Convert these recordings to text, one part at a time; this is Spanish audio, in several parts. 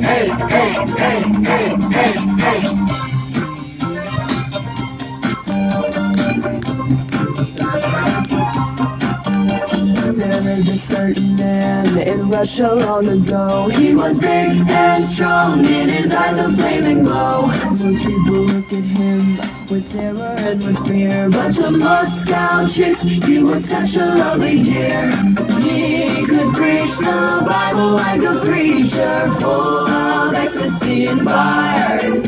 hey, hey, a certain man in Russia long ago. He was big and strong, in his eyes a flaming glow. Most people look at him with terror and with fear, but to Moscow chicks, he was such a lovely dear. He could preach the Bible like a preacher, full of ecstasy and fire.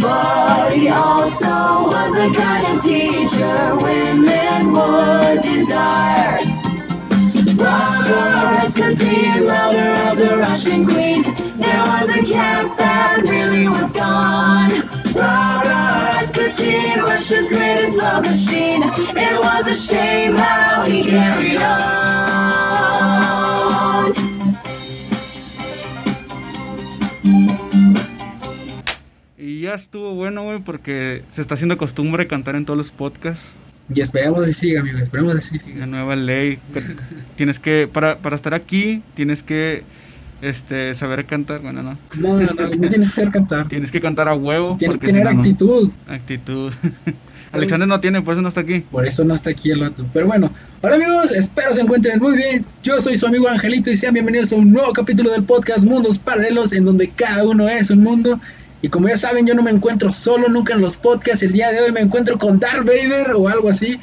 But he also was the kind of teacher women would desire. Brother lover of the Russian queen. There was a cat that really was gone. Brother Rasputin, Russia's greatest love machine. It was a shame how he carried on. Y ya estuvo bueno, güey, porque se está haciendo costumbre cantar en todos los podcasts. Y esperemos que siga, amigo. Esperemos que sí siga. La nueva ley. tienes que, para, para estar aquí, tienes que este, saber cantar. Bueno, no. No, no, no. No tienes que saber cantar. Tienes que cantar a huevo. Tienes que si tener no. actitud. Actitud. Alexander no tiene, por eso no está aquí. Por eso no está aquí el vato. Pero bueno, hola amigos, espero se encuentren muy bien. Yo soy su amigo Angelito y sean bienvenidos a un nuevo capítulo del podcast Mundos Paralelos, en donde cada uno es un mundo. Y como ya saben, yo no me encuentro solo nunca en los podcasts. El día de hoy me encuentro con Darth Vader o algo así.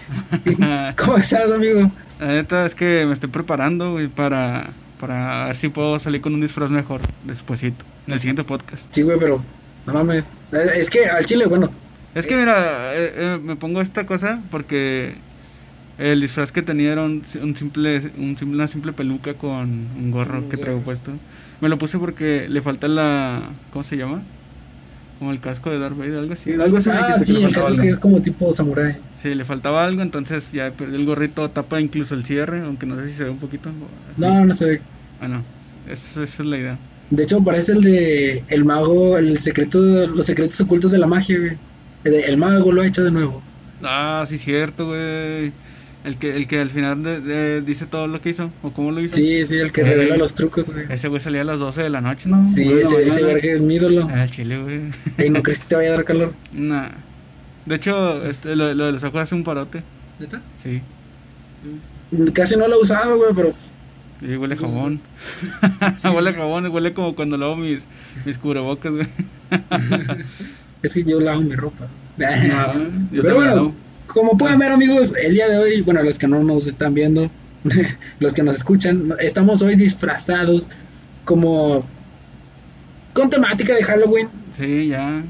¿Cómo estás, amigo? La neta es que me estoy preparando, güey, para, para ver si puedo salir con un disfraz mejor despuesito, en el siguiente podcast. Sí, güey, pero no mames. Es que al chile, bueno, Es que mira, eh, eh, me pongo esta cosa porque el disfraz que tenía era un, un simple, un simple- una simple peluca con un gorro que traigo puesto. Me lo puse porque le falta la... ¿Cómo se llama? Como el casco de Darth Vader, algo así. Algo así ah, sí, el algo. que es como tipo samurai. Sí, le faltaba algo, entonces ya perdí el gorrito, tapa incluso el cierre, aunque no sé si se ve un poquito. así. No, no se ve. Bueno, eso, esa es la idea. De hecho, parece el de el mago, el secreto, los secretos ocultos de la magia, güey. El, el mago lo ha hecho de nuevo. Ah, sí, cierto, güey. El que, el que al final de- de- dice todo lo que hizo, o cómo lo hizo. Sí, sí, el que Eh, revela los trucos, güey. Ese güey salía a las 12 de la noche, ¿no? Sí, la ese, ese verga es mi ídolo. Ah, chile, güey. Ey, ¿no crees que te vaya a dar calor? Nah. De hecho, este, lo, lo de los ojos hace un parote. ¿Neta? Sí. Casi no lo he usado, güey, pero Y huele a jabón. huele a jabón, huele como cuando lavo mis, mis cubrebocas, güey. es que yo lavo mi ropa. Yo pero bueno, lavo. Como pueden ver, amigos, el día de hoy, bueno, los que no nos están viendo, los que nos escuchan, estamos hoy disfrazados como con temática de Halloween. Sí, ya.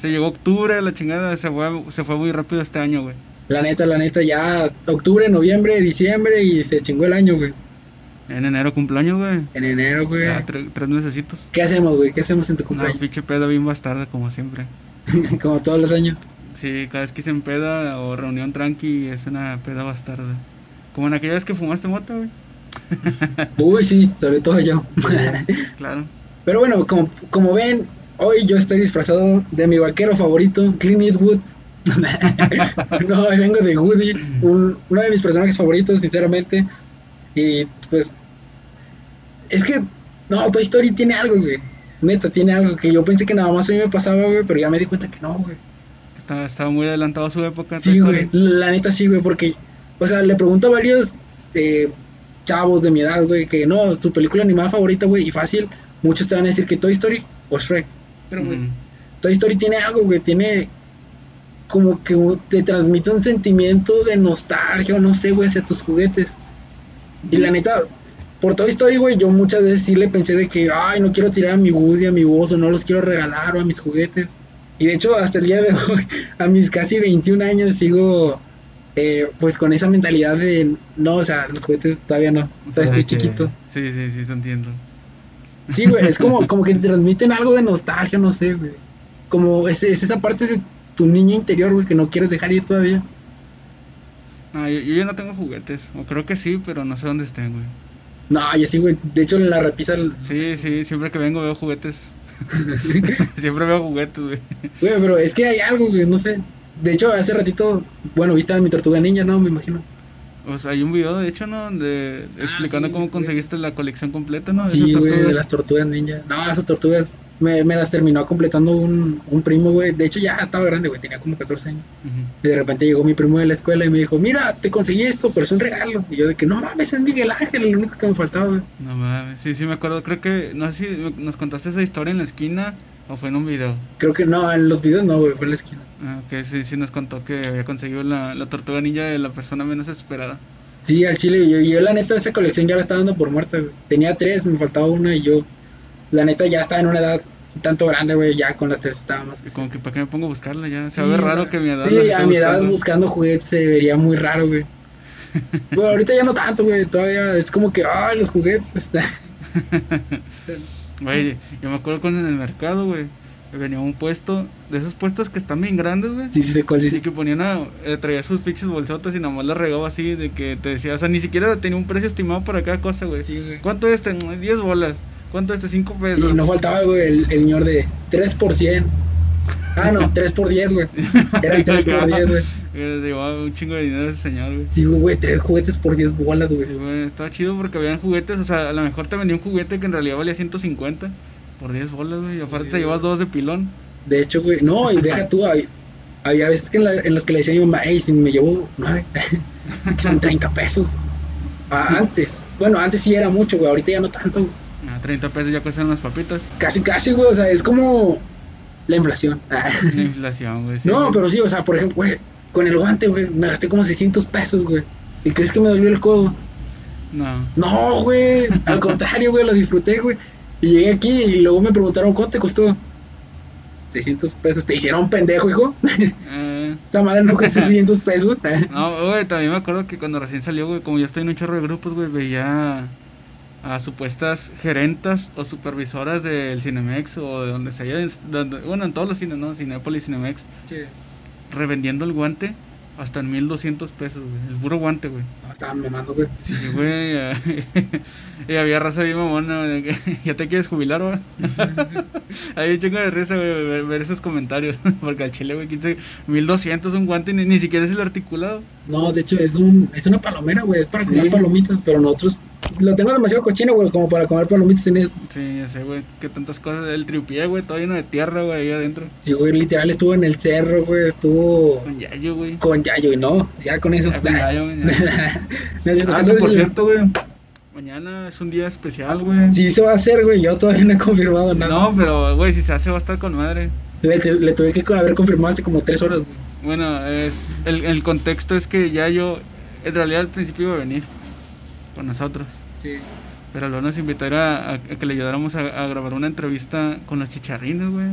Se llegó octubre, la chingada, se fue, se fue muy rápido este año, güey. La neta, la neta, ya octubre, noviembre, diciembre y se chingó el año, güey. En enero cumpleaños, güey. En enero, güey. Ya, tre- tres mesecitos. ¿Qué hacemos, güey? ¿Qué hacemos en tu cumpleaños? pinche peda bien bastarda, como siempre. Como todos los años. Sí, cada vez que se peda o reunión tranqui es una peda bastarda. Como en aquella vez que fumaste mota, güey. Uy, sí, sobre todo yo. Claro. Pero bueno, como, como ven, hoy yo estoy disfrazado de mi vaquero favorito, Clint Eastwood. no, hoy vengo de Woody, un- uno de mis personajes favoritos, sinceramente. Y pues, es que, no, Toy Story tiene algo, güey. Neta, tiene algo que yo pensé que nada más a mí me pasaba, güey, pero ya me di cuenta que no, güey. Estaba, estaba muy adelantado a su época. Sí, güey, la neta sí, güey, porque, o sea, le pregunto a varios eh, chavos de mi edad, güey, que no, su película animada favorita, güey, y fácil, muchos te van a decir que Toy Story o Shrek. Pero pues. Toy Story tiene algo, güey, tiene como que te transmite un sentimiento de nostalgia o no sé, güey, hacia tus juguetes. Y la neta, por Toy Story, güey, yo muchas veces sí le pensé de que, ay, no quiero tirar a mi Woody, a mi Buzz, o no los quiero regalar, o a mis juguetes. Y de hecho, hasta el día de hoy, a mis casi 21 años, sigo eh, pues con esa mentalidad de, no, o sea, los juguetes todavía no, O sea, estoy que- chiquito. Sí, sí, sí, te entiendo. Sí, güey, es como, como que te transmiten algo de nostalgia, no sé, güey. Como es, es esa parte de tu niño interior, güey, que no quieres dejar ir todavía. No, yo, yo ya no tengo juguetes. O creo que sí, pero no sé dónde estén, güey. No, yo sí, güey. De hecho, en la repisa, Sí, sí, siempre que vengo veo juguetes. siempre veo juguetes, güey. güey, pero es que hay algo, güey, no sé. De hecho, hace ratito, bueno, viste a mi tortuga ninja, ¿no? Me imagino. O sea, hay un video, de hecho, ¿no? Donde explicando sí, cómo sí. conseguiste la colección completa, ¿no? De Sí, güey, de las tortugas ninja. No, esas tortugas me, me las terminó completando un, un primo, güey. De hecho, ya estaba grande, güey, tenía como 14 años. Y de repente llegó mi primo de la escuela y me dijo, mira, te conseguí esto, pero es un regalo. Y yo de que, no mames, es Miguel Ángel, el único que me faltaba, güey. No mames, sí, sí me acuerdo, creo que, no sé si nos contaste esa historia en la esquina o fue en un video. Creo que no, en los videos no, güey, fue en la esquina. Ah, que sí, sí nos contó que había conseguido la, la tortuga ninja de la persona menos esperada. Sí, al chile, yo, yo la neta esa colección ya la estaba dando por muerta, güey. Tenía tres, me faltaba una y yo, la neta ya estaba en una edad tanto grande, güey, ya con las tres. Y como que para qué me pongo a buscarla ya. Se Sí, ve raro que mi edad. Sí, a mi edad buscando. buscando juguetes se vería muy raro, güey. Bueno, ahorita ya no tanto, güey, todavía es como que, ay, los juguetes, está... Güey, yo me acuerdo cuando en el mercado, güey, venía un puesto, de esos puestos que están bien grandes, güey. Sí, sí, sé cuál Y dices. que ponían a, eh, traía sus fiches bolsotas y nada más las regaba así, de que te decía, o sea, ni siquiera tenía un precio estimado para cada cosa, güey. Sí, güey. ¿Cuánto es este? 10 bolas. ¿Cuánto es este? 5 pesos. Y no faltaba, güey, el, el señor de 3 por 100. Ah, no, 3 por 10, güey. Eran 3 por 10, güey. Se llevaba un chingo de dinero ese señor, güey. Sí, güey, 3 juguetes por 10 bolas, güey. Sí, güey, estaba chido porque habían juguetes, o sea, a lo mejor te vendía un juguete que en realidad valía 150 por 10 bolas, güey. Y aparte Sí, te llevas dos de pilón. De hecho, güey, no, y deja tú, hay- había veces que en, la- en las que le decía a mi mamá, hey, si me llevo 9, que son 30 pesos. Ah, antes, bueno, antes sí era mucho, güey, ahorita ya no tanto. güey. A 30 pesos ya cuestan unas papitas. Casi, casi, güey, o sea, es como la inflación. La inflación, güey. sí, no, güey. pero sí, o sea, por ejemplo, güey, con el guante, güey, me gasté como 600 pesos, güey. ¿Y crees que me dolió el codo? No. No, güey, al contrario, güey, lo disfruté, güey. Y llegué aquí y luego me preguntaron, ¿cuánto te costó? 600 pesos. ¿Te hicieron pendejo, hijo? Eh, Esa madre no cuesta 600 pesos. no, güey, también me acuerdo que cuando recién salió, güey, como yo estoy en un chorro de grupos, güey, veía a supuestas gerentas o supervisoras del Cinemex o de donde se haya, donde- bueno, en todos los cines, ¿no? Cinépolis, Cinemex, revendiendo el guante hasta en 1200 pesos, güey. El puro guante, güey. No, estaban mamando, güey. Sí, güey. y había raza bien mamona, güey, ya te quieres jubilar, güey. Hay un chingo de risa, güey, ver, ver esos comentarios. Porque al chile, güey, 15, 1200 un guante, ni, ni siquiera es el articulado. No, de hecho, es, un, es una palomera, güey. Es para comer Sí. palomitas, pero nosotros lo tengo demasiado cochino, güey, como para comer palomitas en eso. Sí, ya sé, güey, que tantas cosas. El tripié, güey, todo lleno de tierra, güey, ahí adentro. Sí, güey, literal estuvo en el cerro, güey. Estuvo Con yayo, güey. con Yayo, y no, ya con eso. Ya con yayo, güey. No Ah, por cierto, güey. Mañana es un día especial, güey. Sí, se va a hacer, güey. Yo todavía no he confirmado nada. No, pero, güey, si se hace va a estar con madre. Le, le tuve que haber confirmado hace como tres horas, güey. Bueno, es el, el contexto es que ya yo, en realidad al principio iba a venir con nosotros, Sí. pero luego nos invitó a, a- que le ayudáramos a, a grabar una entrevista con los chicharrines, güey.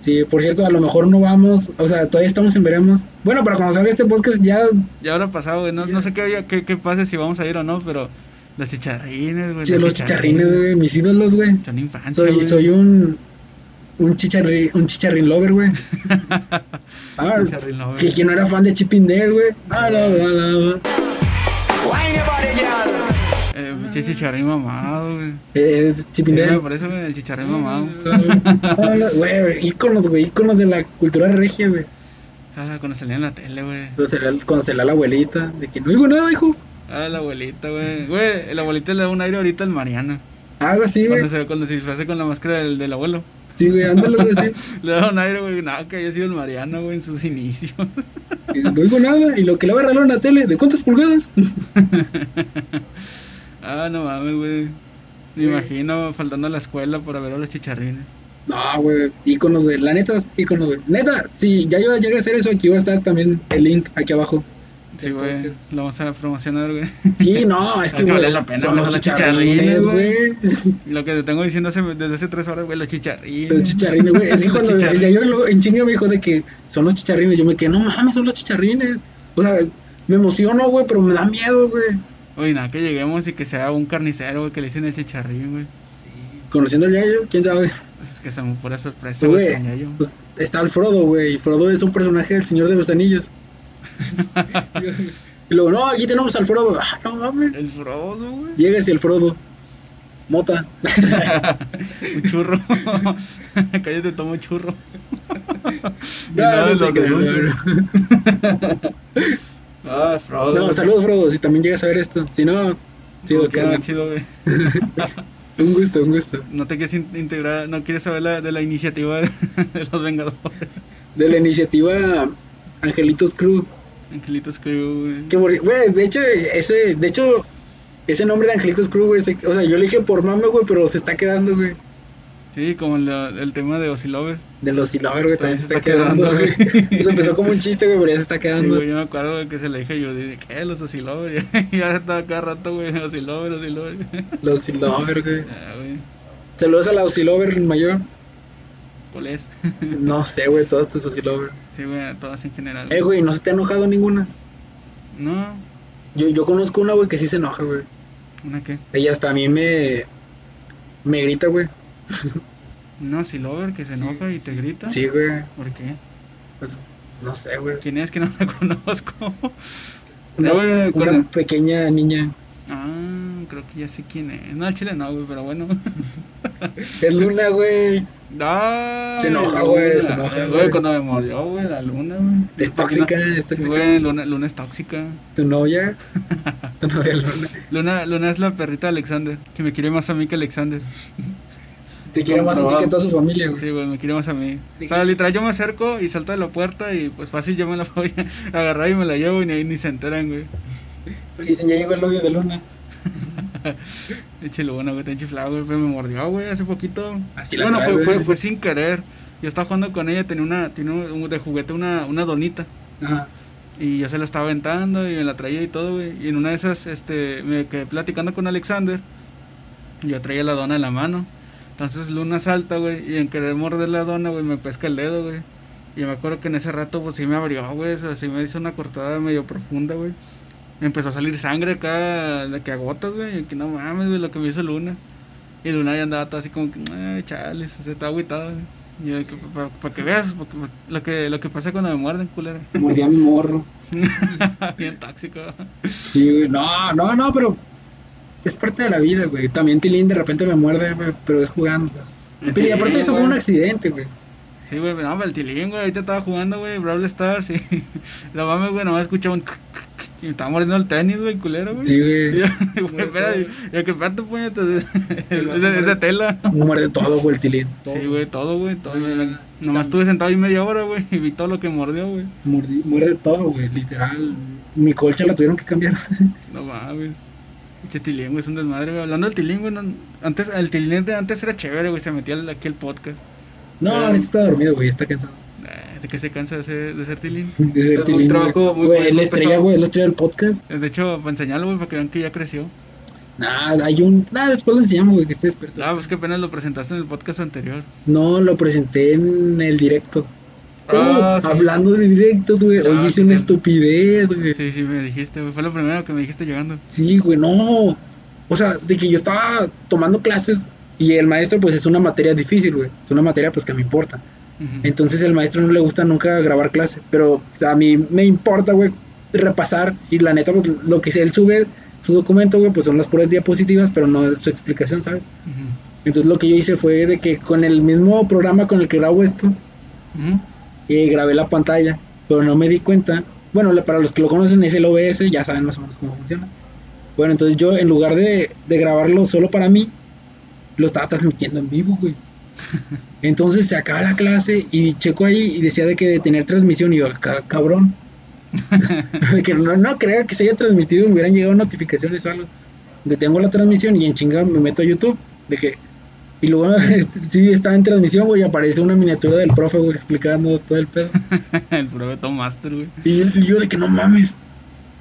Sí, por cierto, a lo mejor no vamos, o sea, todavía estamos en veremos. Bueno, para cuando salga este podcast ya, Ya habrá pasado, güey, no, no sé qué, qué, qué pase si vamos a ir o no, pero los chicharrines, güey. sí, los chicharrines, güey, mis ídolos, güey. Son infancia, Soy, güey. soy un, un, chicharri, un chicharrín lover, güey. Ah, Chicharrín lover. que quien no era fan de Chip and Dale, güey. Ah, la, la, la, la. Eh, chicharrín mamado, güey. Eh, Chip Sí, and Dale. me parece, güey, el chicharrín mamado. Güey, íconos, güey, íconos de la cultura regia, güey. Ah, cuando salía en la tele, güey. Cuando da la abuelita, de que no digo nada, hijo. Ah, la abuelita, güey. Güey, la abuelita le da un aire ahorita al Mariano. Algo así, güey. Cuando se, cuando se disfraza con la máscara del, del abuelo. Sí, güey, ándale, güey, sí. Le da un aire, güey. Nada, que haya sido el Mariano, güey, en sus inicios. No digo nada. Y lo que le va a regalar en la tele, ¿de cuántas pulgadas? ah, no mames, güey. Me imagino faltando a la escuela para ver a los chicharrines. No, güey, íconos, güey. La neta, íconos, güey. Neta, si ya yo llegué a hacer eso, aquí va a estar también el link aquí abajo. Sí, güey. Lo vamos a promocionar, güey. Sí, no, es Es que, que güey, vale la pena, son los los chicharrines, güey. Lo que te tengo diciendo hace- desde hace tres horas, güey, los chicharrines. Los chicharrines, güey. Es que cuando el. Yayo en chinga me dijo de que son los chicharrines, yo me quedé, no mames, son los chicharrines. O sea, me emociono, güey, pero me da miedo, güey. Oye, nada, que lleguemos y que sea un carnicero, güey, que le dicen el chicharrín, güey. Conociendo al Yayo, quién sabe. Es que se me pura sorpresa, Güey, yo. Pues está el Frodo, güey. Frodo es un personaje del Señor de los Anillos. y luego, no, aquí tenemos al Frodo. Ah, no mames. El Frodo, güey. Llegas y el Frodo. Mota. un churro. Cállate, toma un churro. No, nada, no no, no. Ah, Frodo. No, saludos, Frodo, si también llegas a ver esto. Si no, chido, güey. Un gusto, un gusto. No te quieres in- integrar, no quieres saber la, de la iniciativa de, de los Vengadores. De la iniciativa Angelitos Crew. Angelitos Crew, güey. Güey, de hecho, ese, de hecho, ese nombre de Angelitos Crew, güey, se- o sea, yo le dije por mame, güey, pero se está quedando, güey. Sí, como la- el tema de Osilover. De los Silover, güey, también se está, quedando, güey. Eso empezó como un chiste, güey, pero ya se está Sí, quedando. güey, yo me acuerdo güey, que se le dije yo, de ¿qué? Los Osilover. Y ahora estaba cada rato, güey, Osilover, Osilover. los Silover, güey. Ah, güey, Saludos a la Osilover mayor. ¿cuál es? No sé, güey, todos tus Osilover. Sí, güey, todas en general. Eh, güey, ¿no se te ha enojado ninguna? No, Yo, yo conozco una, güey, que sí se enoja, güey. ¿una qué? Ella hasta a mí me... Me grita, güey. ¿Una Osilover que se Sí, enoja y te grita? Sí, güey. ¿Por qué? Pues, no sé, güey. ¿Quién es que no la conozco? Una, pequeña niña. Ah, creo que ya sé quién es. No, al chile no, güey, pero bueno. Es Luna, güey. No, Se enoja, güey, se enoja, güey. Cuando me mordió, güey, la luna, güey. Es tóxica, es tóxica. güey, luna, luna es tóxica. Tu novia. Tu novia Luna. Luna, Luna es la perrita de Alexander, que me quiere más a mí que Alexander. Te quiere más a ti que a toda su familia, güey. Sí, güey, me quiere más a mí. ¿De O sea, literal, yo me acerco y salto de la puerta y pues fácil yo me la voy a agarrar y me la llevo y ni, ni se enteran, güey. Y dicen, ya llegó el novio de Luna. Eche Luna, güey, está chiflado, güey, me mordió, güey, hace poquito. Así la bueno, trae, fue, fue, fue sin querer. Yo estaba jugando con ella, tenía una, tenía un- de juguete una, una donita. Ajá. Y yo se la estaba aventando y me la traía y todo, güey. Y en una de esas, este, me quedé platicando con Alexander. Yo traía la dona en la mano. Entonces Luna salta, güey. Y en querer morder la dona, güey, me pesca el dedo, güey. Y me acuerdo que en ese rato, pues sí me abrió, güey. O sea, sí me hizo una cortada medio profunda, güey. Empezó a salir sangre acá, de que a gotas, güey. Y que no mames, güey, lo que me hizo Luna. Y Luna ya andaba todo así como que, ay, chales, se está agüitada, güey. Y yo, para que veas lo, que, lo que pasa cuando me muerden, culera. Mordí a mi morro. Bien tóxico. Sí, güey. No, no, no, pero es parte de la vida, güey. También Tilín de repente me muerde, güey, pero es jugando. o sea. Pero y aparte eso fue un accidente, güey. Sí, güey, no, el tilín, güey, ahorita estaba jugando, güey, Brawl Stars y la mames, güey, nomás escuchaba un... Y me estaba mordiendo el tenis, güey, culero, güey. Sí, güey. yo, güey, espera, y yo, que espérate, puñetas, es de- es de tela. Muerde todo, güey, el Tilín. Sí, güey, todo, güey, todo. Güey. Nomás estuve sentado ahí media hora, güey, y vi todo lo que mordió, güey. Mordi- muerde todo, güey, literal. Mi colcha la tuvieron que cambiar. No mames. Tilín, güey, es un desmadre, güey. Hablando del tilín, güey, no- antes, el tilín de antes era chévere, güey, se metía aquí el podcast. No, ahorita está dormido, güey, está cansado. Eh, ¿De que se cansa de ser, de ser tilín? De ser Es un Tilín, trabajo güey. muy- Güey, la estrella, güey, la estrella del podcast. De hecho, para enseñarlo, güey, para que vean que ya creció. Nah, hay un. Nah, después lo enseñamos, güey, que esté despierto. Ah, pues que apenas lo presentaste en el podcast anterior. No, lo presenté en el directo. Ah, Oh, sí. Hablando de directos, güey. Ah, Hoy hice una estupidez, güey. Sí, sí, me dijiste, güey. Fue lo primero que me dijiste llegando. Sí, güey, no. O sea, de que yo estaba tomando clases y el maestro, pues es una materia difícil, güey. Es una materia, pues que me importa. Entonces el maestro no le gusta nunca grabar clase. Pero o sea, a mí me importa, güey, repasar. Y la neta, pues lo que él sube, su documento, güey, pues son las puras diapositivas, pero no su explicación, ¿sabes? Entonces lo que yo hice fue de que con el mismo programa con el que grabo esto. Eh, grabé la pantalla, pero no me di cuenta. Bueno, para los que lo conocen es el OBS, ya saben más o menos cómo funciona. Bueno, entonces yo en lugar de, de grabarlo solo para mí, lo estaba transmitiendo en vivo, güey. Entonces se acaba la clase y checo ahí y decía de que de tener transmisión y yo, "Ca- cabrón. que no, no creo que se haya transmitido, me hubieran llegado notificaciones o algo. Detengo la transmisión y en chinga me meto a YouTube. De que, y luego sí estaba en transmisión, güey, aparece una miniatura del profe, güey, explicando todo el pedo. el prueba Tom Master, güey. Y yo, y yo de que no mames.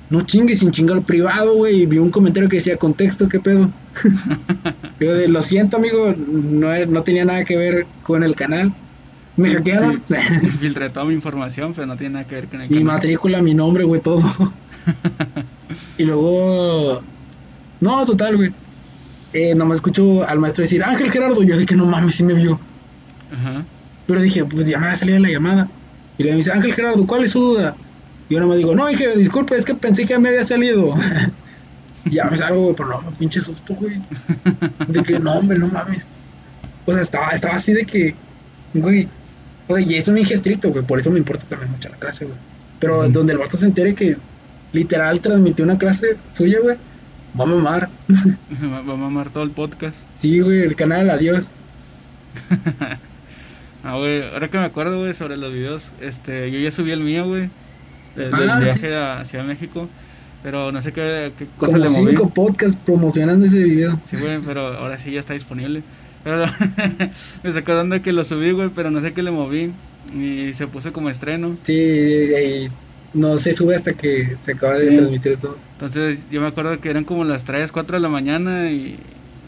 No chingues, sin chingar privado, güey. Y vi un comentario que decía contexto, ¿qué pedo? yo de, lo siento, amigo, no, no tenía nada que ver con el canal. Me hackearon. Filtré toda mi información, pero no tiene nada que ver con el mi canal. matrícula, mi nombre, güey, todo. y luego. No, total, güey. Eh, nomás escucho al maestro decir, Ángel Gerardo. Yo de que no mames, sí me vio. Ajá. Pero dije, pues ya me ha salido la llamada. Y le dice, Ángel Gerardo, ¿cuál es su duda? Y yo nomás digo, no, dije, disculpe, es que pensé que ya me había salido. y ya me salgo, güey, pero no, pinche susto, güey. De que no, hombre, no mames. O sea, estaba, estaba así de que, güey. O sea, y es un ninja estricto, güey, por eso me importa también mucho la clase, güey. Pero donde el vato se entere que literal transmitió una clase suya, güey. Va a mamar. Va va a mamar todo el podcast. Sí, güey, el canal, adiós. Ah, güey, ahora que me acuerdo, güey, sobre los videos, este, yo ya subí el mío, güey, de- del Ah, viaje sí. a Ciudad de México, pero no sé qué, qué cosa Como le moví. cinco podcasts promocionando ese video. Sí, güey, pero ahora sí ya está disponible. Pero me sacó dando que lo subí, güey, pero no sé qué le moví y se puso como estreno. Sí, y no se sube hasta que se acaba de transmitir todo. Entonces yo me acuerdo que eran como las 3, 4 de la mañana y,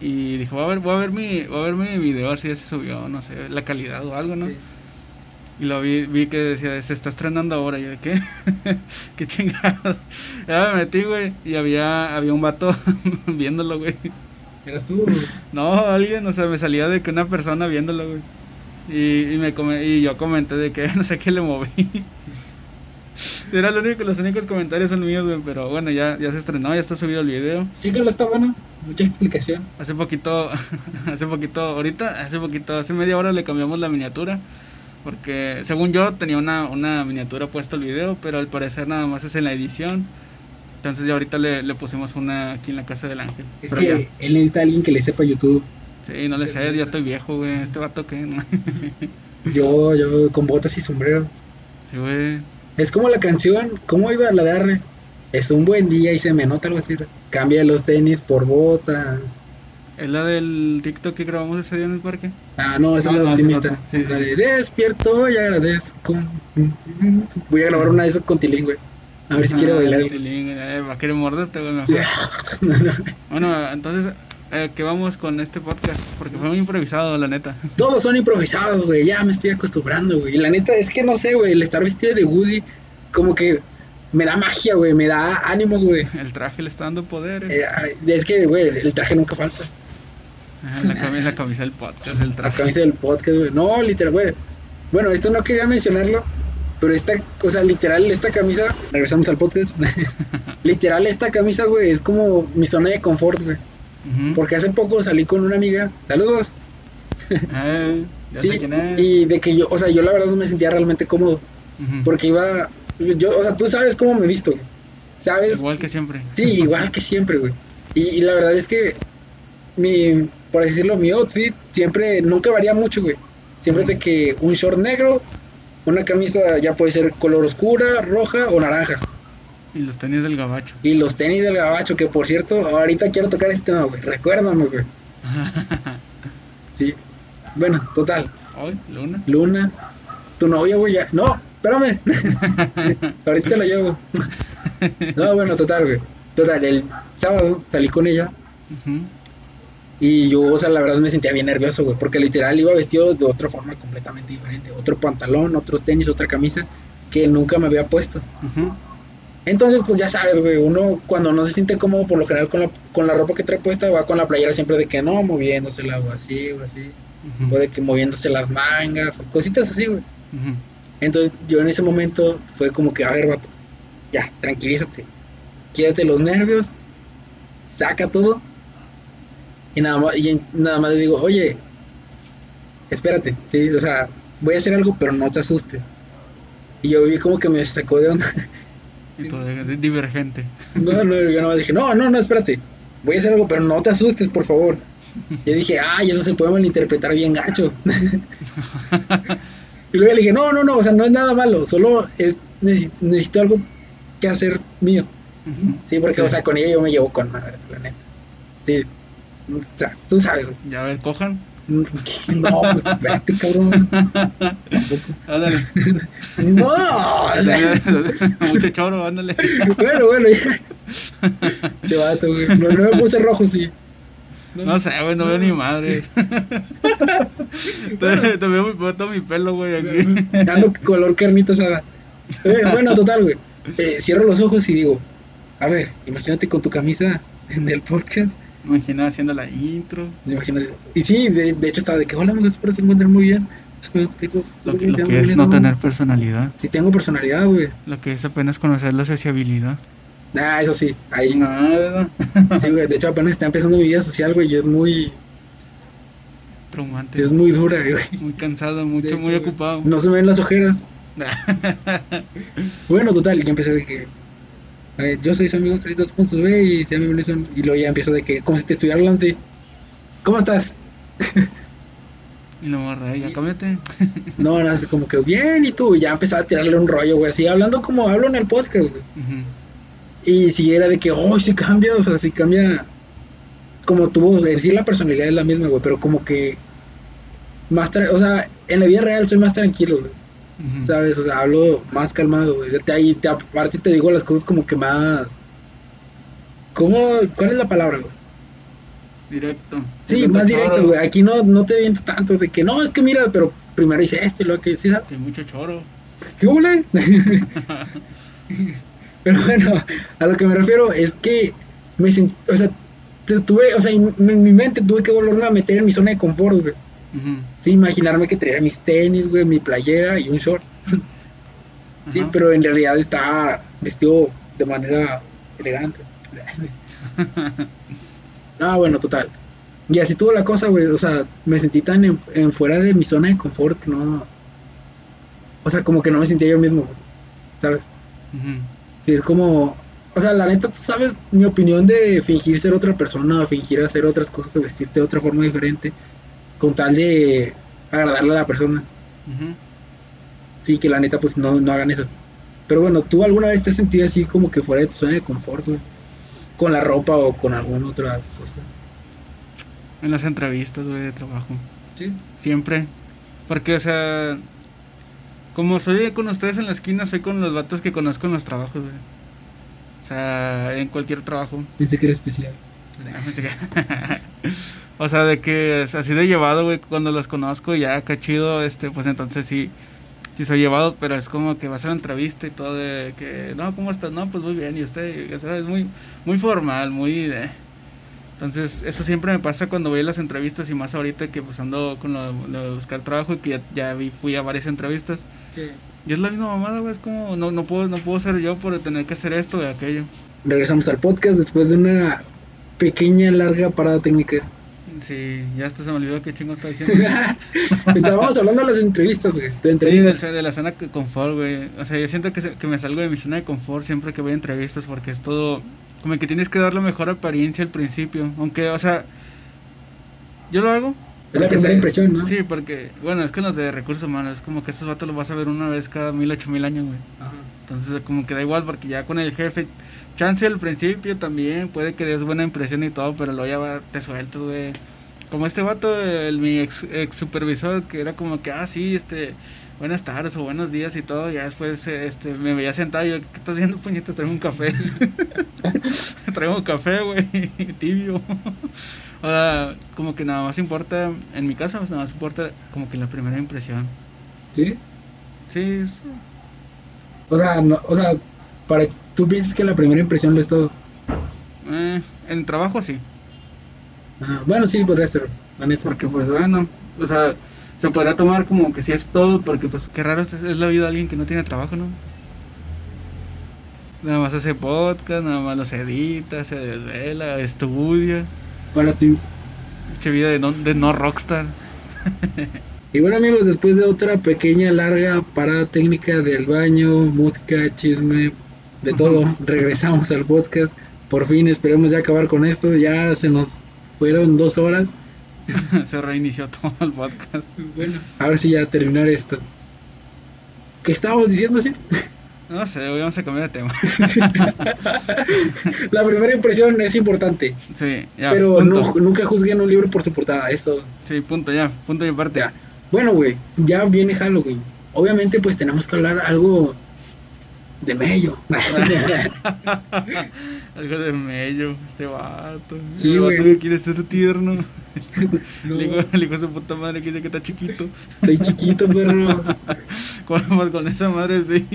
y dije, voy a ver, voy a ver mi, voy a ver mi video, a ver si ya se subió, no sé, la calidad o algo, ¿no? Sí. Y lo vi, vi que decía, se está estrenando ahora. Y yo, ¿qué? ¿Qué chingado? Ya me metí, güey, y había, había un vato viéndolo, güey. ¿Eras tú? No, alguien, o sea, me salía de que una persona viéndolo, güey. Y, y, me come- y yo comenté de que no sé qué le moví. Era lo único, los únicos comentarios son míos, güey, pero bueno, ya, ya se estrenó, ya está subido el video. Chécalo, está bueno. Mucha explicación. Hace poquito, hace poquito, ahorita, hace poquito, hace media hora le cambiamos la miniatura. Porque según yo tenía una, una miniatura puesta el video, pero al parecer nada más es en la edición. Entonces ya ahorita le, le pusimos una aquí en la casa del ángel. Es Pero que ya. él necesita a alguien que le sepa YouTube. Sí, no le sé, ya estoy viejo, güey. Este vato que no. Yo, yo con botas y sombrero. Sí, güey. Es como la canción, ¿cómo iba la de Arre? Es un buen día y se me nota algo así. Cambia los tenis por botas. ¿Es la del TikTok que grabamos ese día en el parque? Ah, no, esa No, es la no, optimista. otra. Sí, sí, la de despierto y agradezco. Voy a grabar una de esas con Tilín, güey. A ver si quiere Ah, bailar. Tilín, eh, va a querer morderte, güey, mejor. Bueno, entonces, eh, ¿qué vamos con este podcast? Porque fue muy improvisado, la neta. Todos son improvisados, güey. Ya me estoy acostumbrando, güey. La neta es que no sé, güey. El estar vestido de Woody, como que me da magia, güey. Me da ánimos, güey. El traje le está dando poder. Eh, es que, güey, el traje nunca falta. Ah, la, camisa, la camisa del podcast, el La traje. camisa del podcast, güey. No, literal, güey. Bueno, esto no quería mencionarlo, pero esta cosa, literal, esta camisa, regresamos al podcast. literal, esta camisa, güey, es como mi zona de confort, güey. Porque hace poco salí con una amiga, saludos. Ah, ya Sí, sé quién es. y de que yo, o sea, yo la verdad no me sentía realmente cómodo. Porque iba, yo, o sea, tú sabes cómo me visto, güey. ¿Sabes? Igual que siempre. Sí, igual que siempre, güey. Y, y la verdad es que mi, por así decirlo, mi outfit siempre, nunca varía mucho, güey. Siempre de que un short negro, una camisa ya puede ser color oscura, roja o naranja. Y los tenis del gabacho. Y los tenis del gabacho, que por cierto, ahorita quiero tocar este tema, güey. Recuérdame, güey. Sí. Bueno, total. Hoy, luna. Luna, tu novia, güey, ya. No, espérame. ahorita la llevo. no, bueno, total, güey. Total, el sábado salí con ella. Ujú. Y yo, o sea, la verdad me sentía bien nervioso, güey, porque literal iba vestido de otra forma completamente diferente. Otro pantalón, otros tenis, otra camisa que nunca me había puesto. Ujú. Entonces, pues ya sabes, güey, uno cuando no se siente cómodo por lo general con la, con la ropa que trae puesta, va con la playera siempre de que no, moviéndosela o así o así. O de que moviéndose las mangas o cositas así, güey. Entonces yo en ese momento fue como que, a ver, vato, ya, tranquilízate. Quédate los nervios, saca todo. Y nada más, y nada más le digo, oye, espérate, sí, o sea, voy a hacer algo, pero no te asustes. Y yo vi como que me sacó de onda. De- divergente. No, no, yo más dije, no, no, no, espérate. Voy a hacer algo, pero no te asustes, por favor. Y yo dije, ay, eso se puede malinterpretar bien gacho. y luego le dije, no, no, no, o sea, no es nada malo, solo es necesito, necesito algo que hacer mío. Sí, porque, Sí. o sea, con ella yo me llevo con madre, la neta. Sí, o sea, tú sabes. Ya a ver, cojan. No, pues espérate, cabrón. Tampoco. Ándale. No, Mucho choro, ándale. bueno, bueno, ya. Chavato, güey. No, no me puse rojo, sí. No sé, güey, no veo ni madre. te, te veo mi, todo mi pelo, güey, aquí. Ando color carnita asada. Eh, bueno, total, güey. Eh, cierro los ojos y digo, a ver, imagínate con tu camisa del podcast. Imagina haciendo la intro. Imagínate. Y sí, de, de hecho estaba de que, hola amigos, espero se encuentren muy bien. Lo que, lo que es no tener personalidad. Sí tengo personalidad, güey. Lo que es apenas conocer la sociabilidad. Ah, eso sí, ahí. No, ¿verdad? Sí, güey. De hecho, apenas está empezando mi vida social, güey, y es muy, Traumante. es muy dura, güey. Muy cansado, mucho, hecho, muy ocupado. No se me ven las ojeras. Bueno, total, yo empecé de que, eh, yo soy su amigo Carlitos Ponce B y se llama Wilson. Y luego ya empiezo de que, como si te estuviera hablando de, ¿cómo estás? Y la morra, ya cámbiate. No, no, así como que bien, y tú, y ya empezaba a tirarle un rollo, güey, así hablando como hablo en el podcast, güey. Y si era de que, oh, sí cambia, o sea, sí cambia. Como tuvo, sí la personalidad es la misma, güey, pero como que. Más o sea, en la vida real soy más tranquilo, güey, ¿sabes? O sea, hablo más calmado, güey. Te, ahí, te, aparte te digo las cosas como que más. ¿Cómo? ¿Cuál es la palabra, güey? Directo. Sí, más directo, choro, güey. Aquí no, no te viento tanto de que no, es que mira, pero primero hice esto y luego que sí, ¿sabes? Que mucho choro. ¿Qué huele? Pero bueno, a lo que me refiero es que me sent- o sea, te- tuve, o sea, en en mi mente tuve que volverme a meter en mi zona de confort, güey. Sí, imaginarme que traía mis tenis, güey, mi playera y un short. Sí, pero en realidad estaba vestido de manera elegante. Ah, bueno, total. Y así tuvo la cosa, güey. O sea, me sentí tan en, en fuera de mi zona de confort no. O sea, como que no me sentía yo mismo, güey. ¿Sabes? Sí, es como. O sea, la neta, tú sabes mi opinión de fingir ser otra persona, o fingir hacer otras cosas, o vestirte de otra forma diferente, con tal de agradarle a la persona. Sí, que la neta, pues no, no hagan eso. Pero bueno, ¿tú alguna vez te has sentido así como que fuera de tu zona de confort, güey? Con la ropa o con alguna otra cosa. En las entrevistas, güey, de trabajo. Sí. Siempre. Porque, o sea, como soy con ustedes en la esquina, soy con los vatos que conozco en los trabajos, güey. O sea, en cualquier trabajo. Pensé que era especial. o sea, de que es así de llevado, güey, cuando los conozco, ya, qué chido, este, pues entonces sí, sí soy llevado, pero es como que va a ser una entrevista y todo de que, no, ¿cómo estás? No, pues muy bien, y usted, o sea, es muy, muy formal, muy de... Entonces, eso siempre me pasa cuando voy a las entrevistas y más ahorita que pues ando con lo, lo de buscar trabajo y que ya, ya vi- fui a varias entrevistas. Sí. Y es la misma mamada, güey, es como, no, no, puedo, no puedo ser yo por tener que hacer esto y aquello. Regresamos al podcast después de una pequeña, larga parada técnica. Sí, ya hasta se me olvidó qué chingo está diciendo. Estábamos hablando de las entrevistas, güey. De Sí, entrevistas. de, de la zona de confort, güey. O sea, yo siento que, se- que me salgo de mi zona de confort siempre que voy a entrevistas porque es todo... Como que tienes que dar la mejor apariencia al principio. Aunque, o sea... Yo lo hago. Es la primera impresión, ¿no? Sí, porque... Bueno, es que los de recursos humanos es como que estos vatos los vas a ver una vez cada mil, ocho mil años, güey. Ajá. Entonces como que da igual porque ya con el jefe... Chance al principio también puede que des buena impresión y todo, pero luego ya va- te sueltas, güey. Como este vato, el, mi ex, ex supervisor, que era como que, ah, sí, este, buenas tardes o buenos días y todo. Ya después este, me veía sentado y yo, ¿qué estás viendo, puñetas? Traigo un café. Traigo un café, güey, tibio. o sea, como que nada más importa, en mi caso, pues nada más importa como que la primera impresión. ¿Sí? Sí, es- O sea, no, o sea, para tú piensas que la primera impresión lo es todo. eh, en trabajo sí. Ajá. Bueno, sí, podría ser, la neta. Porque pues bueno, o sea, se podría tomar como que sí es todo, porque pues qué raro es, es la vida de alguien que no tiene trabajo, ¿no? Nada más hace podcast, nada más los edita, se desvela, estudia. Para ti. Che vida de no, de no rockstar. Y bueno amigos, después de otra pequeña, larga parada técnica del baño, música, chisme, de todo, regresamos al podcast. Por fin esperemos ya acabar con esto. Ya se nos fueron dos horas. se reinició todo el podcast. Bueno, a ver si ya terminar esto. ¿Qué estábamos diciendo, sí? No sé, vamos a cambiar de tema. La primera impresión es importante, Sí, ya. pero punto. no, nunca juzguen un libro por su portada. Esto. Sí, punto, ya. Punto y aparte. Ya. Bueno, güey, ya viene Halloween. Obviamente, pues tenemos que hablar algo de mello. Algo de mello, este vato. Sí, el vato que quiere ser tierno. No. Le digo, le digo a su puta madre que dice que está chiquito. Estoy chiquito, perro. Con, con esa madre sí.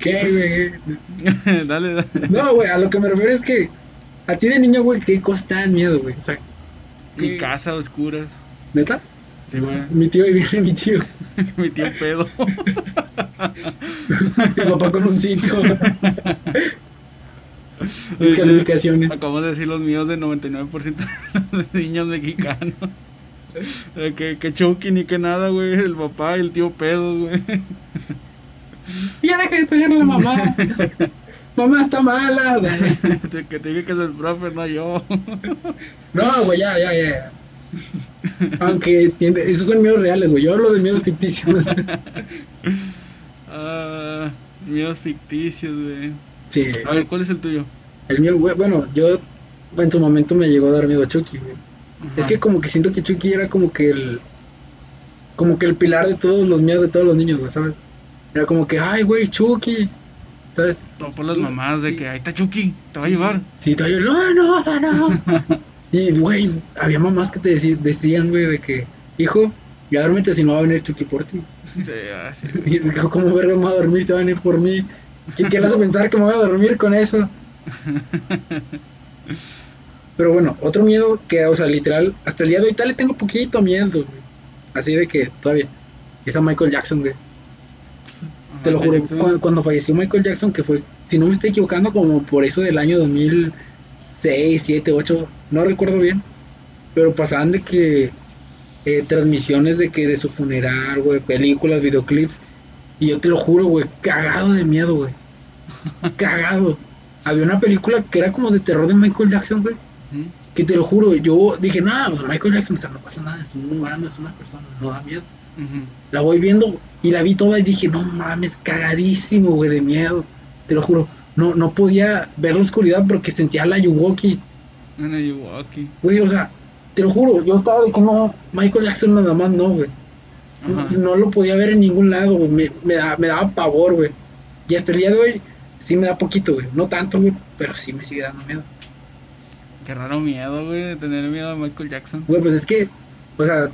¿Qué, güey? dale, dale. No, güey, a lo que me refiero es que a ti de niño, güey, ¿qué cosas te dan miedo, güey? O sea, Mi ¿qué? casa a oscuras. ¿neta? Sí, güey. Mi tío, viene mi tío. Mi tío pedo. Mi papá con un cinto. Mis calificaciones. Acabamos de decir los míos del 99% de los niños mexicanos. Eh, Que, que Chucky ni que nada, güey. El papá y el tío pedos, güey. Ya deja de pegarle a la mamá. mamá está mala, güey. Que te dije que es el profe, no yo. No, güey, ya, ya, ya. Aunque tiene- esos son miedos reales, güey. Yo hablo de miedos ficticios. Ah, miedos ficticios, güey. Sí, A ver, ¿cuál es el tuyo? el mío, güey, bueno, yo en su momento me llegó a dar miedo a Chucky, güey. Es que como que siento que Chucky era como que el. Como que el pilar de todos los miedos de todos los niños, güey, ¿sabes? Era como que, ay, güey, Chucky. ¿Sabes? No por las mamás de que ahí está Chucky, te va a llevar. Sí, todavía, no, no, no. y, güey, había mamás que te decían, güey, de que, hijo, ya duérmete si no va a venir Chucky por ti. Sí, así. Y dijo, ¿cómo verga me va a dormir? Se va a venir por mí. ¿Qué, qué le hace pensar que me voy a dormir con eso? Pero bueno, otro miedo que, o sea, literal, hasta el día de hoy tal le tengo poquito miedo, güey. Así de que todavía. Es a Michael Jackson, güey. Te lo juro, cuando, cuando falleció Michael Jackson, que fue, si no me estoy equivocando, como por eso del año 2006, 7, 8, no recuerdo bien, pero pasaban de que eh, transmisiones de que de su funeral, güey, películas, videoclips, y yo te lo juro, güey, cagado de miedo, güey. cagado. Había una película que era como de terror de Michael Jackson, güey, que te lo juro, yo dije, nada, pues Michael Jackson, o sea, no pasa nada, es un humano, es una persona, no da miedo. La voy viendo y la vi toda y dije, no mames, cagadísimo, güey, de miedo. Te lo juro. No, no podía ver la oscuridad porque sentía la Yuwoki. El Milwaukee. Güey, o sea, te lo juro, yo estaba de que no, Michael Jackson nada más no, güey. No, lo podía ver en ningún lado, güey. Me, me, da- me daba pavor, güey. Y hasta el día de hoy sí me da poquito, güey. No tanto, güey, pero sí me sigue dando miedo. Qué raro miedo, güey, de tener miedo a Michael Jackson. Güey, pues es que, o sea,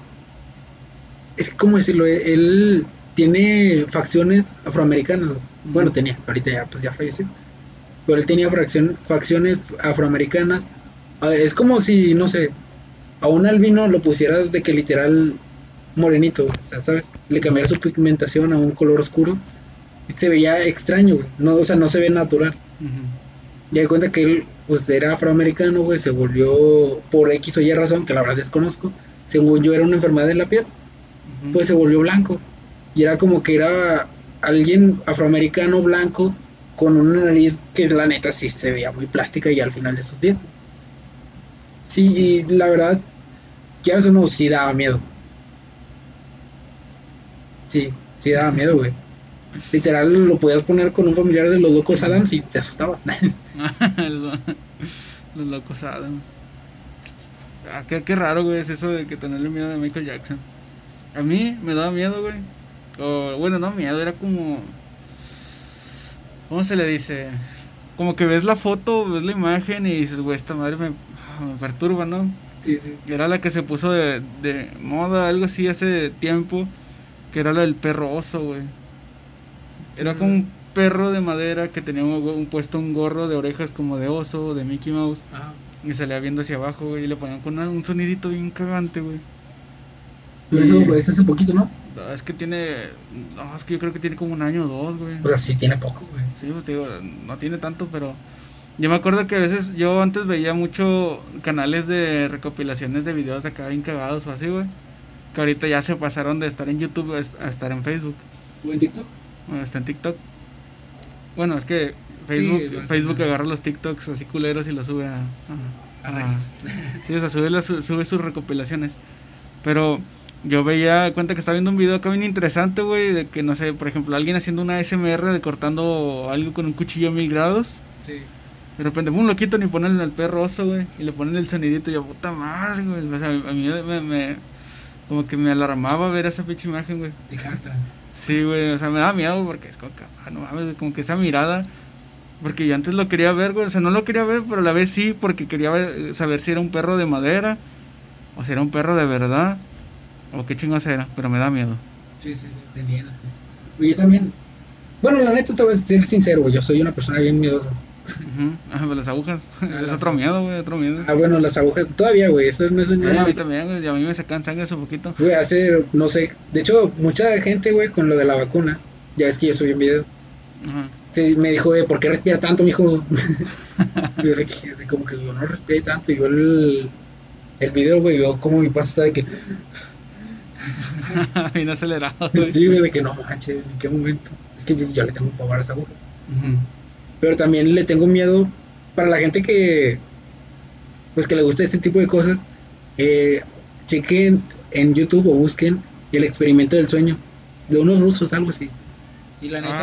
es que, ¿cómo decirlo? Él tiene facciones afroamericanas. Bueno, tenía, ahorita ya, pues ya falleció. Pero él tenía facciones afroamericanas. Es como si, no sé, a un albino lo pusieras de que literal morenito, güey, o sea, ¿sabes? Le cambiara su pigmentación a un color oscuro. Se veía extraño, güey. No, o sea, no se ve natural. Ujú. Ya de cuenta que él, pues, era afroamericano, güey, se volvió por X o Y razón, que la verdad desconozco. Según yo, era una enfermedad de la piel, pues se volvió blanco. Y era como que era alguien afroamericano blanco con una nariz que la neta sí se veía muy plástica y al final de sus días. Sí, y la verdad, quieras o no, sí daba miedo. Sí, sí daba miedo, güey. Literal, lo podías poner con un familiar de los locos Adams y te asustaba. los, locos Adams. Ah, qué, qué raro, güey, es eso de que tenerle miedo a Michael Jackson. A mí me daba miedo, güey. O, bueno, no miedo, era como. ¿Cómo se le dice? Como que ves la foto, ves la imagen y dices, güey, esta madre me, me perturba, ¿no? Sí, sí. Era la que se puso de, de moda, algo así hace tiempo, que era la del perro oso, güey. Era Sí. como un perro de madera que tenía un, un- puesto un gorro de orejas como de oso, de Mickey Mouse, Ajá. y salía viendo hacia abajo, güey, y le ponían con una- un sonidito bien cagante, güey. Pero eso es hace poquito, ¿no? No, Es que tiene, no, es que yo creo que tiene como un año o dos, güey. O sea, sí tiene poco, güey. Sí, pues te digo, no tiene tanto, pero yo me acuerdo que a veces yo antes veía mucho canales de recopilaciones de videos de acá bien cagados o así, güey. Que ahorita ya se pasaron de estar en YouTube a est- a estar en Facebook, ¿Tú en TikTok? o está en TikTok. Bueno, es que Facebook, bueno, Facebook agarra los TikToks así culeros y los sube a... a- A a- Reels. sí, o sea, sube, las- sube sus recopilaciones. Pero yo veía cuenta que estaba viendo un video acá bien interesante, güey, de que, no sé, por ejemplo, alguien haciendo una SMR de cortando algo con un cuchillo a mil grados. Sí. De repente, pum, lo quitan y ponen al perro oso, güey. Y le ponen el sonidito y yo, puta madre, güey. O sea, a mí me, me- como que me alarmaba ver esa pinche imagen, güey. Te castra. Sí, güey, o sea, me daba miedo porque es como que, ah, no mames, como que esa mirada. Porque yo antes lo quería ver, güey. O sea, no lo quería ver, pero a la vez sí, porque quería ver- saber si era un perro de madera o si era un perro de verdad. O qué chingados era, pero me da miedo. Sí, sí, sí, te entiendo. Güey, yo también. Bueno, la neta, te voy a ser sincero, güey. Yo soy una persona bien miedosa. Ujú. Ah, pues las agujas. es las otro miedo, güey, otro miedo. Ah, bueno, las agujas, todavía, güey. Eso no es un Sí, a mí también, güey. y A mí me sacan sangre hace poquito. Güey, hace, no sé. De hecho, mucha gente, güey, con lo de la vacuna. Ya ves que yo subí un video. Ajá. Sí, me dijo, güey, ¿por qué respira tanto, mijo? yo que, así como que yo no respiré tanto. Y yo el, el video, güey, yo como mi paso está de que. Bien acelerado, güey. sí, güey, de que no manches, ¿en qué momento? Es que yo le tengo pavor a esa aguja. Ujú. Pero también le tengo miedo para la gente que, pues que le gusta este tipo de cosas. Eh, chequen en YouTube o busquen el experimento del sueño de unos rusos, algo así. Y la neta.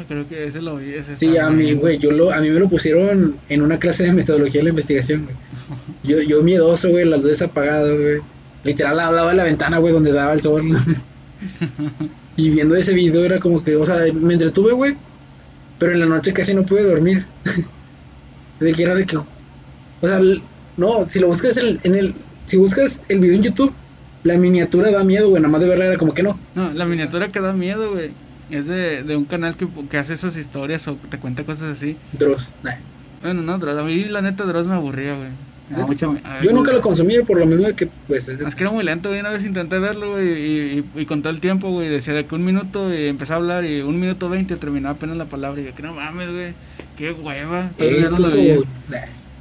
Ah, creo que ese lo vi. Ese Sí, a mí, güey, yo lo, a mí me lo pusieron en una clase de metodología de la investigación, güey. Yo, yo miedoso, güey, las luces apagadas, güey. Literal al lado de la ventana, güey, donde daba el sol. y viendo ese video era como que, o sea, me entretuve, güey. Pero en la noche casi no pude dormir. de que era de que, o sea, no, si lo buscas en el, en el, si buscas el video en YouTube, la miniatura da miedo, güey, nada más de verla era como que no. No, la miniatura que da miedo, güey. Es de, de un canal que, que hace esas historias o te cuenta cosas así. Dross. nah. Bueno, no, Dross. A mí la neta Dross me aburría, güey. Me da mucha- a Yo nunca lo consumí por lo mismo de que, pues, es que era muy lento, güey. Una vez intenté verlo, güey, y, y, y con todo el tiempo, güey, decía de que un minuto y empecé a hablar y un minuto veinte terminaba apenas la palabra. Y yo, que no mames, güey, qué hueva.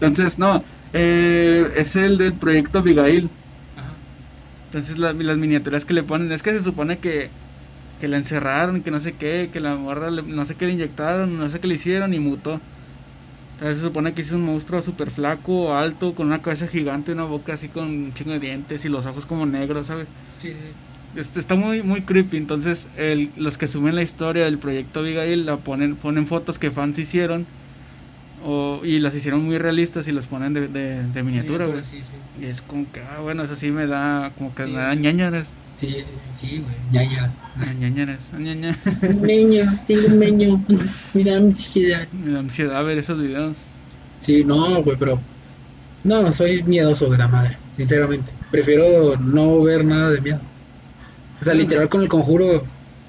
Entonces, no. Entonces, eh, es el del proyecto Abigail. Ajá. Entonces, la- las miniaturas que le ponen, es que se supone que, que la encerraron, que no sé qué, que la morra, le- no sé qué le inyectaron, no sé qué le hicieron y mutó. Entonces, se supone que es un monstruo súper flaco, alto, con una cabeza gigante, una boca así con un chingo de dientes y los ojos como negros, ¿sabes? Sí, sí. Este, está muy, muy creepy. Entonces, el, los que suben la historia del proyecto Abigail la ponen, ponen fotos que fans hicieron o, y las hicieron muy realistas y las ponen de, de, de miniatura, güey. Sí, sí. Y es como que, ah, bueno, eso sí me da, como que Sí. me da ñañaras. Sí, sí, sí, sí, güey. Ya. Ah, ñañaras, ah, ñaña. Meño, tengo un meño. Me da ansiedad. Me da ansiedad ver esos videos. Sí, no, güey, pero. No, soy miedoso de la madre, sinceramente. Prefiero no ver nada de miedo. O sea, literal con el conjuro.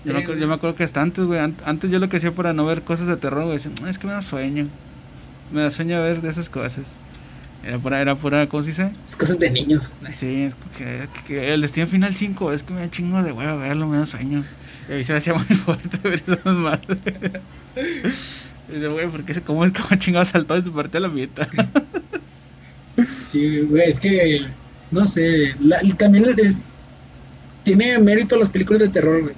Yo, me, acuerdo, yo me acuerdo que hasta antes, güey, an- antes yo lo que hacía para no ver cosas de terror, güey, decía, "No, es que me da sueño. Me da sueño ver de esas cosas. Era pura, era pura, ¿cómo se dice? Es cosas de niños. Sí, es que, que el Destino Final 5 es que me da chingo de hueva verlo, me da sueño. Y a mí se me hacía muy fuerte ver esas madres. Dice, güey, ¿por qué cómo es como chingado saltó y se partió a la mitad? Sí, güey, es que. No sé. la- también es. Tiene mérito las películas de terror, güey.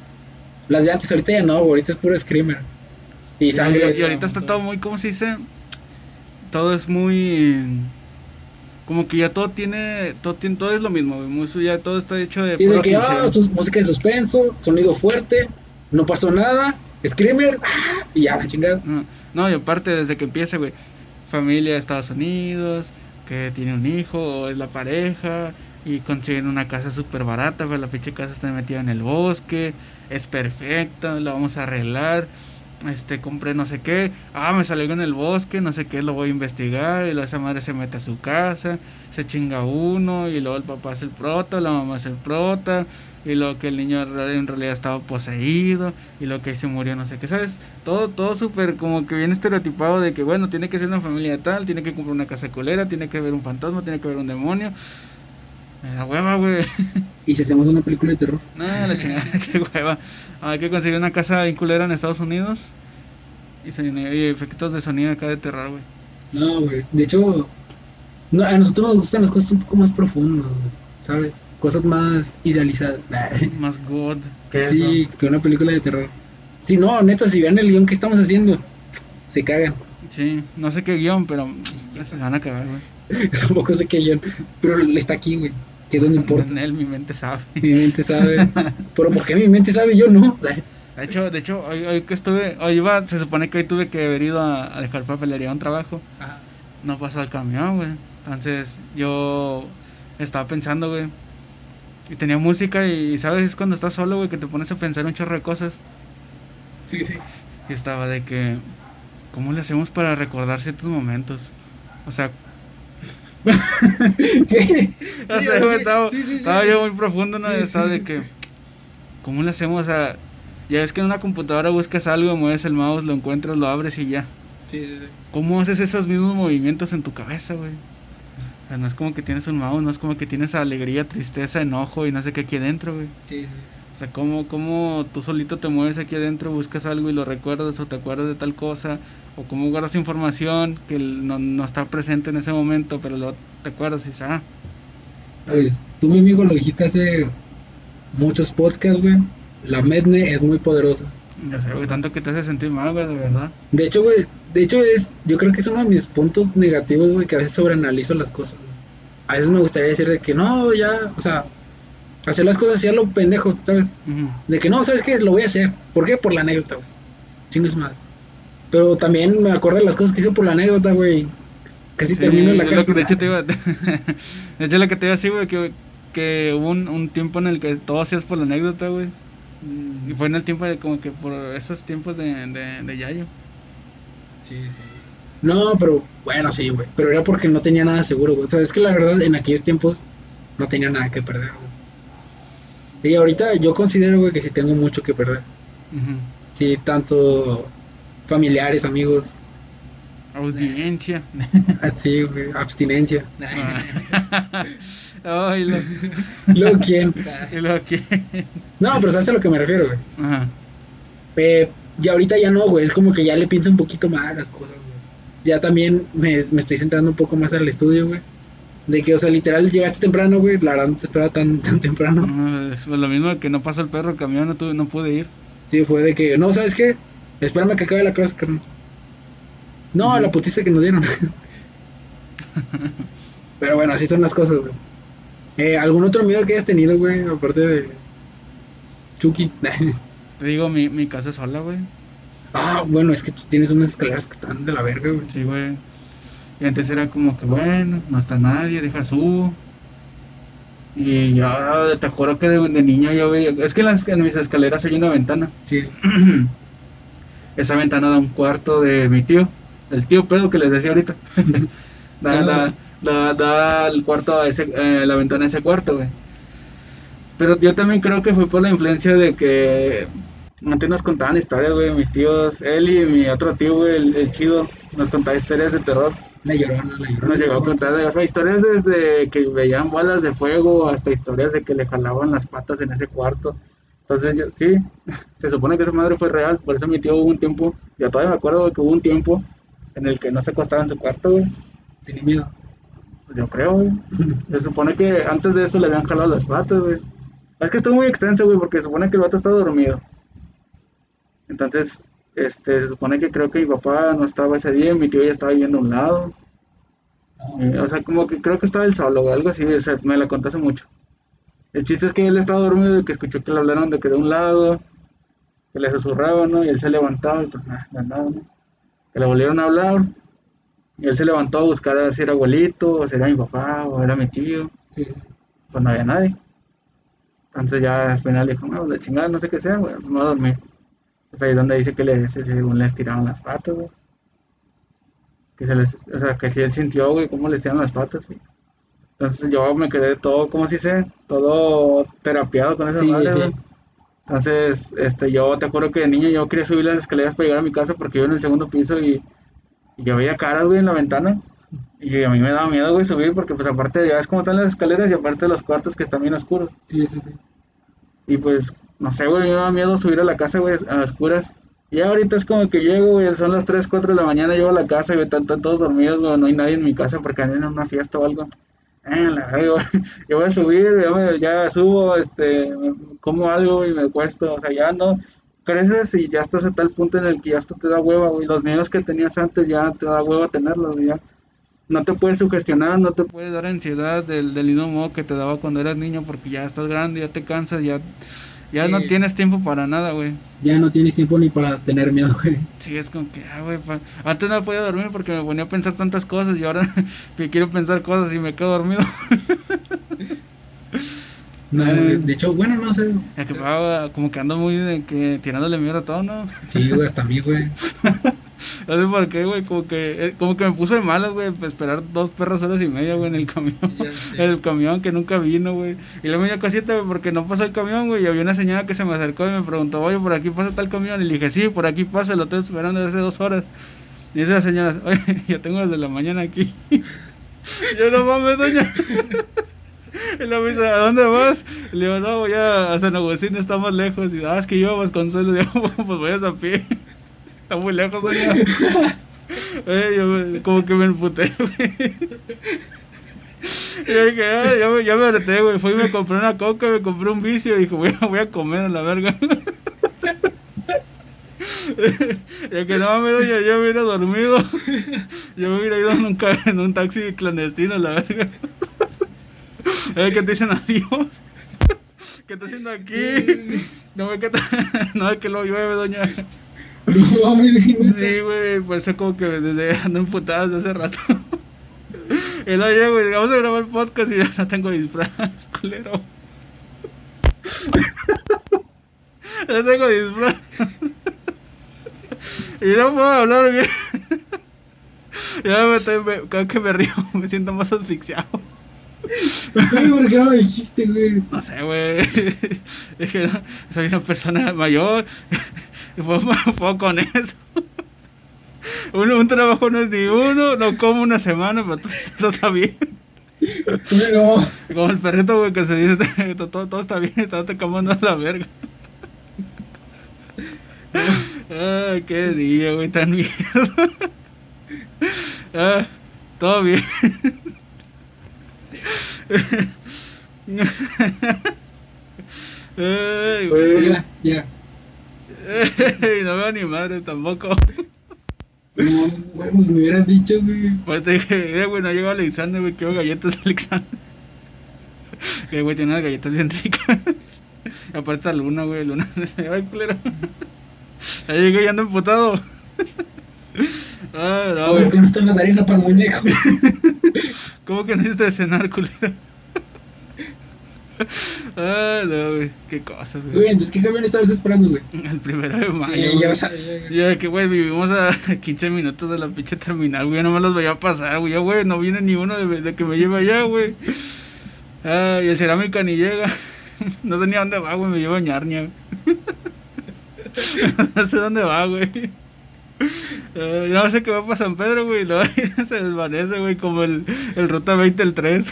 Las de antes, ahorita ya no, güey, ahorita es puro screamer. Y Y, sangre. y ahorita está todo muy, ¿cómo se dice? Todo es muy... Como que ya todo tiene, todo tiene, todo es lo mismo, güey. Ya todo está hecho de Sí, de que, ah, su- música de suspenso, sonido fuerte, no pasó nada, screamer, ah, y ya, la chingada. No, no, y aparte desde que empieza, güey, familia de Estados Unidos, que tiene un hijo, o es la pareja, y consiguen una casa súper barata, pero la pinche casa está metida en el bosque, es perfecta, la vamos a arreglar, este, compré no sé qué, ah, me salió en el bosque, no sé qué, lo voy a investigar, y luego esa madre se mete a su casa, se chinga uno, y luego el papá es el prota, la mamá es el prota, y luego que el niño en real- en realidad estaba poseído, y lo que se murió, no sé qué, ¿sabes? Todo, todo súper como que bien estereotipado de que, bueno, tiene que ser una familia tal, tiene que comprar una casa culera, tiene que ver un fantasma, tiene que ver un demonio. Me da hueva, güey. Y si hacemos una película de terror. No, la chingada, qué hueva. Hay que conseguir una casa bien culera en Estados Unidos y, sonido- y efectos de sonido acá de terror, güey. No, güey. De hecho, no, a nosotros nos gustan las cosas un poco más profundas, güey, ¿sabes? Cosas más idealizadas. Más good que sí, eso. que una película de terror. Sí, no, neta, si vean el guion que estamos haciendo, se cagan. Sí, no sé qué guion, pero se van a cagar, güey. Tampoco sé qué guion, pero está aquí, güey. Que donde importa. En él mi mente sabe. Mi mente sabe. Pero ¿por qué mi mente sabe yo no? De hecho, de hecho, hoy, hoy que estuve, hoy iba, se supone que hoy tuve que haber ido a, a dejar papelería a un trabajo. No pasó el camión, güey. Entonces yo estaba pensando, güey. Y tenía música y, ¿sabes? Es cuando estás solo, güey, que te pones a pensar un chorro de cosas. Sí, sí. Y estaba de que, ¿cómo le hacemos para recordar ciertos momentos? O sea, ¿Qué? o Sí, sea, sí, güey, estaba, sí, sí, sí. estaba yo muy profundo, ¿no? Estaba de que, ¿cómo le hacemos? O sea, ya es que en una computadora buscas algo, mueves el mouse, lo encuentras, lo abres y ya. Sí, sí, sí. ¿Cómo haces esos mismos movimientos en tu cabeza, güey? O sea, no es como que tienes un mouse, no es como que tienes alegría, tristeza, enojo y no sé qué aquí adentro, güey. Sí, sí. O sea, ¿cómo, cómo tú solito te mueves aquí adentro, buscas algo y lo recuerdas o te acuerdas de tal cosa? O cómo guardas información que no, no está presente en ese momento, pero lo te acuerdas y dices, ah, Pues tú, mi amigo, lo dijiste hace muchos podcasts, güey. La Medne es muy poderosa. ya sé, güey, tanto que te hace sentir mal, güey, de verdad. De hecho, güey, de hecho, es, yo creo que es uno de mis puntos negativos, güey, que a veces sobreanalizo las cosas. A veces me gustaría decir de que no, ya, o sea, hacer las cosas así a lo pendejo, ¿sabes? Ujú. De que no, ¿sabes qué? Lo voy a hacer. ¿Por qué? Por la anécdota, güey. Chingue su madre. Pero también me acuerdo de las cosas que hice por la anécdota, güey. Casi Sí, termino en la cárcel. de hecho, te iba, de hecho, lo que te iba a decir, güey, que, que hubo un, un tiempo en el que todo hacías por la anécdota, güey. Y fue en el tiempo de como que por esos tiempos de, de, de Yayo. Sí, sí. No, pero bueno, sí, güey. Pero era porque no tenía nada seguro, güey. O sea, es que la verdad, en aquellos tiempos no tenía nada que perder, güey. Y ahorita yo considero, güey, que sí tengo mucho que perder. Ujú. Sí, tanto familiares, amigos, Audiencia. así, güey, abstinencia. Ay, lo, Luego, ¿quién? y lo que. No, pero sabes a lo que me refiero, güey. Ajá. Eh, y ahorita ya no, güey. Es como que ya le pienso un poquito más a las cosas, güey. Ya también me, me estoy centrando un poco más al estudio, güey. De que, o sea, literal, llegaste temprano, güey. La verdad no te esperaba tan, tan temprano. No, es lo mismo que no pasó el perro camión, no, tuve, no pude ir. Sí, fue de que, no, ¿sabes qué? Espérame que acabe la clase, carnal. No, la putiza que nos dieron. Pero bueno, así son las cosas, güey. Eh, ¿Algún otro miedo que hayas tenido, güey? Aparte de Chucky. Te digo, mi, mi casa es sola, güey. ah, bueno, es que tú tienes unas escaleras que están de la verga, güey. Sí, güey. Y antes era como que, bueno, no está nadie, deja subo. Y ya, te juro que de, de niño yo veía. Es que en, las, en mis escaleras hay una ventana. Sí. Esa ventana da un cuarto de mi tío, el tío pedo que les decía ahorita. da, da, da, da el cuarto a ese, eh, la ventana a ese cuarto, güey. Pero yo también creo que fue por la influencia de que antes nos contaban historias, güey, mis tíos, él y mi otro tío, güey, el, el chido, nos contaba historias de terror. La llorona, la llorona. Nos llegó a contar, de, o sea, historias desde que veían bolas de fuego hasta historias de que le jalaban las patas en ese cuarto. Entonces, yo, sí, se supone que esa madre fue real, por eso mi tío hubo un tiempo, yo todavía me acuerdo que hubo un tiempo en el que no se acostaba en su cuarto, güey. Tenía miedo. Pues yo creo, güey. Se supone que antes de eso le habían jalado las patas, güey. Es que estuvo muy extenso, güey, porque se supone que el vato estaba dormido. Entonces, este, se supone que creo que mi papá no estaba ese día, mi tío ya estaba viviendo a un lado. O sea, como que creo que estaba él solo, güey, algo así, o sea, me la contó hace mucho. El chiste es que él estaba dormido y que escuchó que le hablaron de que de un lado, que le susurraban, ¿no? Y él se levantaba y pues nada, nada, ¿no? Que le volvieron a hablar. Y él se levantó a buscar a ver si era abuelito, o si era mi papá, o era mi tío. Sí, sí. Pues no había nadie. Entonces ya al final dijo, no, la chingada, no sé qué sea, güey, pues me voy a dormir. Pues ahí es donde dice que le, según les tiraron las patas, güey. Que se les, o sea, que si él sintió, güey, cómo les tiraron las patas, sí. Entonces yo me quedé todo, ¿cómo se dice? Todo terapiado con esa Sí, madre, sí. güey. Entonces, este, yo te acuerdo que de niño yo quería subir las escaleras para llegar a mi casa porque yo en el segundo piso y, y yo veía caras, güey, en la ventana. Y a mí me daba miedo, güey, subir porque, pues, aparte, ya ves cómo están las escaleras y aparte los cuartos que están bien oscuros. Sí, sí, sí. Y pues, no sé, güey, me daba miedo subir a la casa, güey, a oscuras. Y ahorita es como que llego, güey, son las 3, 4 de la mañana, llego a la casa, güey, están, están todos dormidos, güey, no hay nadie en mi casa porque andan en una fiesta o algo. Eh, la verga, güey, yo voy a subir, ya, me- ya subo, este, como algo y me acuesto, o sea, ya no, creces y ya estás a tal punto en el que ya esto te da hueva, güey, los miedos que tenías antes ya te da hueva tenerlos, güey, ya. No te puedes sugestionar, no te puede dar ansiedad del, del mismo modo que te daba cuando eras niño porque ya estás grande, ya te cansas, ya, ya Sí. no tienes tiempo para nada, güey. Ya no tienes tiempo ni para tener miedo, güey. Sí, es como que, ah, güey, pa- antes no podía dormir porque me ponía a pensar tantas cosas y ahora que quiero pensar cosas y me quedo dormido. No, de hecho, bueno, no sé. Que ah, como que ando muy de que tirándole mierda a todo, ¿no? Sí, güey, hasta a mí, güey. No sé por qué, güey, como que, eh, como que me puso de malas, güey, pues, esperar dos perras horas y media, güey, en el camión. Sé. El camión que nunca vino, güey. Y luego me dio cosita, güey, porque no pasó el camión, güey. Y había una señora que se me acercó y me preguntó, oye, por aquí pasa tal camión. Y le dije, sí, por aquí pasa, lo estoy esperando desde hace dos horas. Y esa señora, oye, yo tengo desde la mañana aquí. yo no mames, doña. Y luego me dice, ¿a dónde vas? Le digo, no, voy a, San Agustín, está más lejos. Y ah, es que yo a Vasconcelos. Y digo, pues voy a pie. Está muy lejos, doña. Eh, yo me- como que me emputé, güey. Y yo dije, ah, ya, me, ya me harté, güey. Fui y me compré una coca, me compré un vicio y dije, voy a, voy a comer a la verga. Ya que no mames, doña, yo me hubiera dormido. Yo me hubiera ido en un, ca- en un taxi clandestino, la verga. Es que te dicen adiós. ¿Qué está haciendo aquí? No ve que no ve que lo llueve, doña. No mames. Sí, güey, por eso como que desde ando emputada desde hace rato. Luego ya, güey, vamos a grabar el podcast y ya no tengo disfraz, culero. No tengo disfraz. Y no puedo hablar bien. Ya me estoy, me- cada que me río me siento más asfixiado. Güey, ¿por qué no me dijiste, güey? No sé, güey. Es que no, soy una persona mayor. Y puedo, puedo con eso. Uno, un trabajo no es ni uno, no como una semana, pero todo, todo está bien. Pero, Como el perrito, güey, que se dice, todo, todo, está bien, todo te comando a la verga. Ay, qué día, güey, tan mierda. Ah, todo bien. Ay, güey. No ni madre tampoco. No güey, pues me hubieras dicho, güey. Pues te dije, eh, güey, no llegó Alexander, güey, quiero galletas Alexander. Que, güey, tiene unas galletas bien ricas. Aparte Luna, güey, Luna, ay, culero. Ahí llegué y ando emputado. Ah, no, ¿Por güey. qué no está en la harina para el muñeco? ¿Cómo que necesitas cenar, culero? Ah, no, güey, qué cosas, Güey, güey. entonces, ¿qué camión estabas esperando, güey? El primero de mayo. Sí, güey. ya sabía, güey. Ya que, güey, vivimos a 15 minutos de la pinche terminal, güey. No me los veía pasar, güey. Ya, güey, no viene ni uno de, de que me lleve allá, güey. Ah, y el cerámica ni llega. No sé ni a dónde va, güey. Me lleva a ñarña, güey. No sé dónde va, güey. Yo no sé qué va para San Pedro, güey. se desvanece, güey, como el, el Ruta 20, el 3.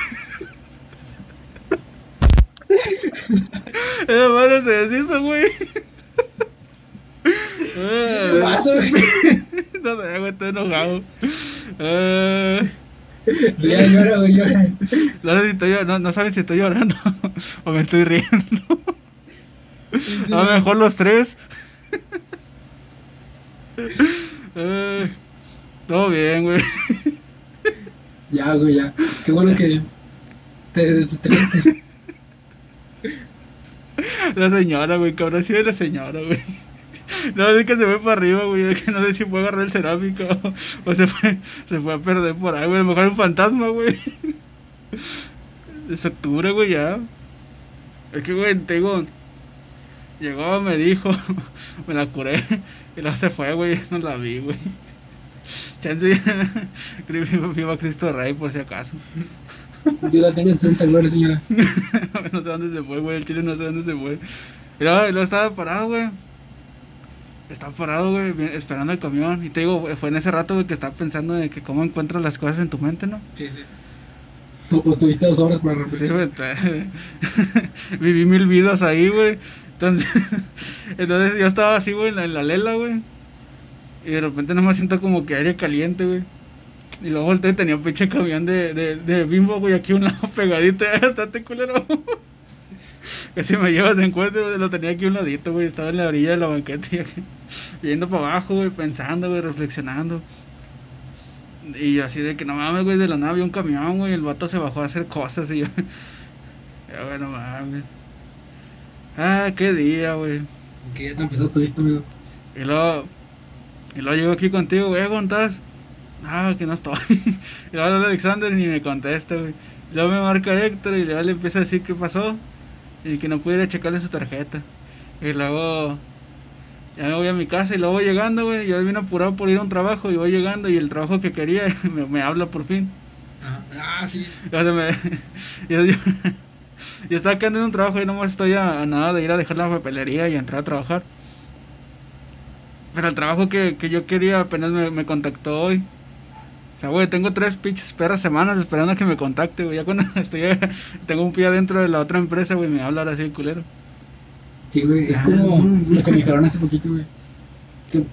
Esa madre se deshizo, güey. ¿Qué pasó, güey? no sé, güey, estoy enojado. Ah, Ya llora, güey, llora. no sé si estoy no, no saben si estoy llorando o me estoy riendo. A lo mejor los tres. Ah, todo bien, güey. Ya, güey, ya. Qué bueno que te desestresaste. La señora, güey, cabrón, sí de la señora, güey. No, es que se fue para arriba, güey. Es que no sé si fue a agarrar el cerámico o, se, fue, se fue a perder por ahí, güey. A lo mejor un fantasma, güey. Es octubre, güey, ya. Es que, güey, te digo. Llegó, me dijo, me la curé. Y luego se fue, güey. No la vi, güey. Chance, viva Cristo Rey, por si acaso. Dios la tenga en santa gloria, señora. no sé dónde se fue, güey. El chile no sé dónde se fue. Y luego estaba parado, güey. Estaba parado, güey, esperando el camión. Y te digo, fue en ese rato, güey, que estaba pensando de que cómo encuentras las cosas en tu mente, ¿no? Sí, sí. No, pues tuviste dos horas para Sí, reflexionar. güey. te- Viví mil vidas ahí, güey. Entonces, entonces yo estaba así, güey, en la, en la lela, güey. Y de repente nomás siento como que aire caliente, güey. Y luego volteé y tenía un pinche camión de, de, de bimbo, güey, aquí a un lado pegadito. Estate culero. Que si me llevas de encuentro, lo tenía aquí a un ladito, güey. Estaba en la orilla de la banqueta y aquí, viendo para abajo, güey, pensando, güey, reflexionando. Y yo así de que no mames, güey, de la nave un camión, güey. El vato se bajó a hacer cosas y yo. Ya, güey, no mames. Ah, qué día, güey. ¿Qué tan pesado tuviste, amigo? Y luego, y luego llego aquí contigo, güey, ¿cómo estás? Ah, que no estoy. Y luego habla Alexander y ni me contesta, güey. Luego me marca Héctor y luego le empieza a decir qué pasó. Y que no pudiera checarle su tarjeta. Y luego ya me voy a mi casa y luego voy llegando, güey. Yo vine apurado por ir a un trabajo y voy llegando y el trabajo que quería me, me habla por fin. Ah, ah, sí. O sea, me, yo, yo, yo estaba quedando en un trabajo y nomás estoy a, a nada de ir a dejar la papelería y entrar a trabajar. Pero el trabajo que, que yo quería apenas me, me contactó hoy. O sea, güey, tengo tres pinches perras semanas esperando a que me contacte, güey. Ya cuando estoy, tengo un pie adentro de la otra empresa, güey, me habla ahora así el culero. Sí, güey, es Ah. como lo que me dijeron hace poquito, güey. Que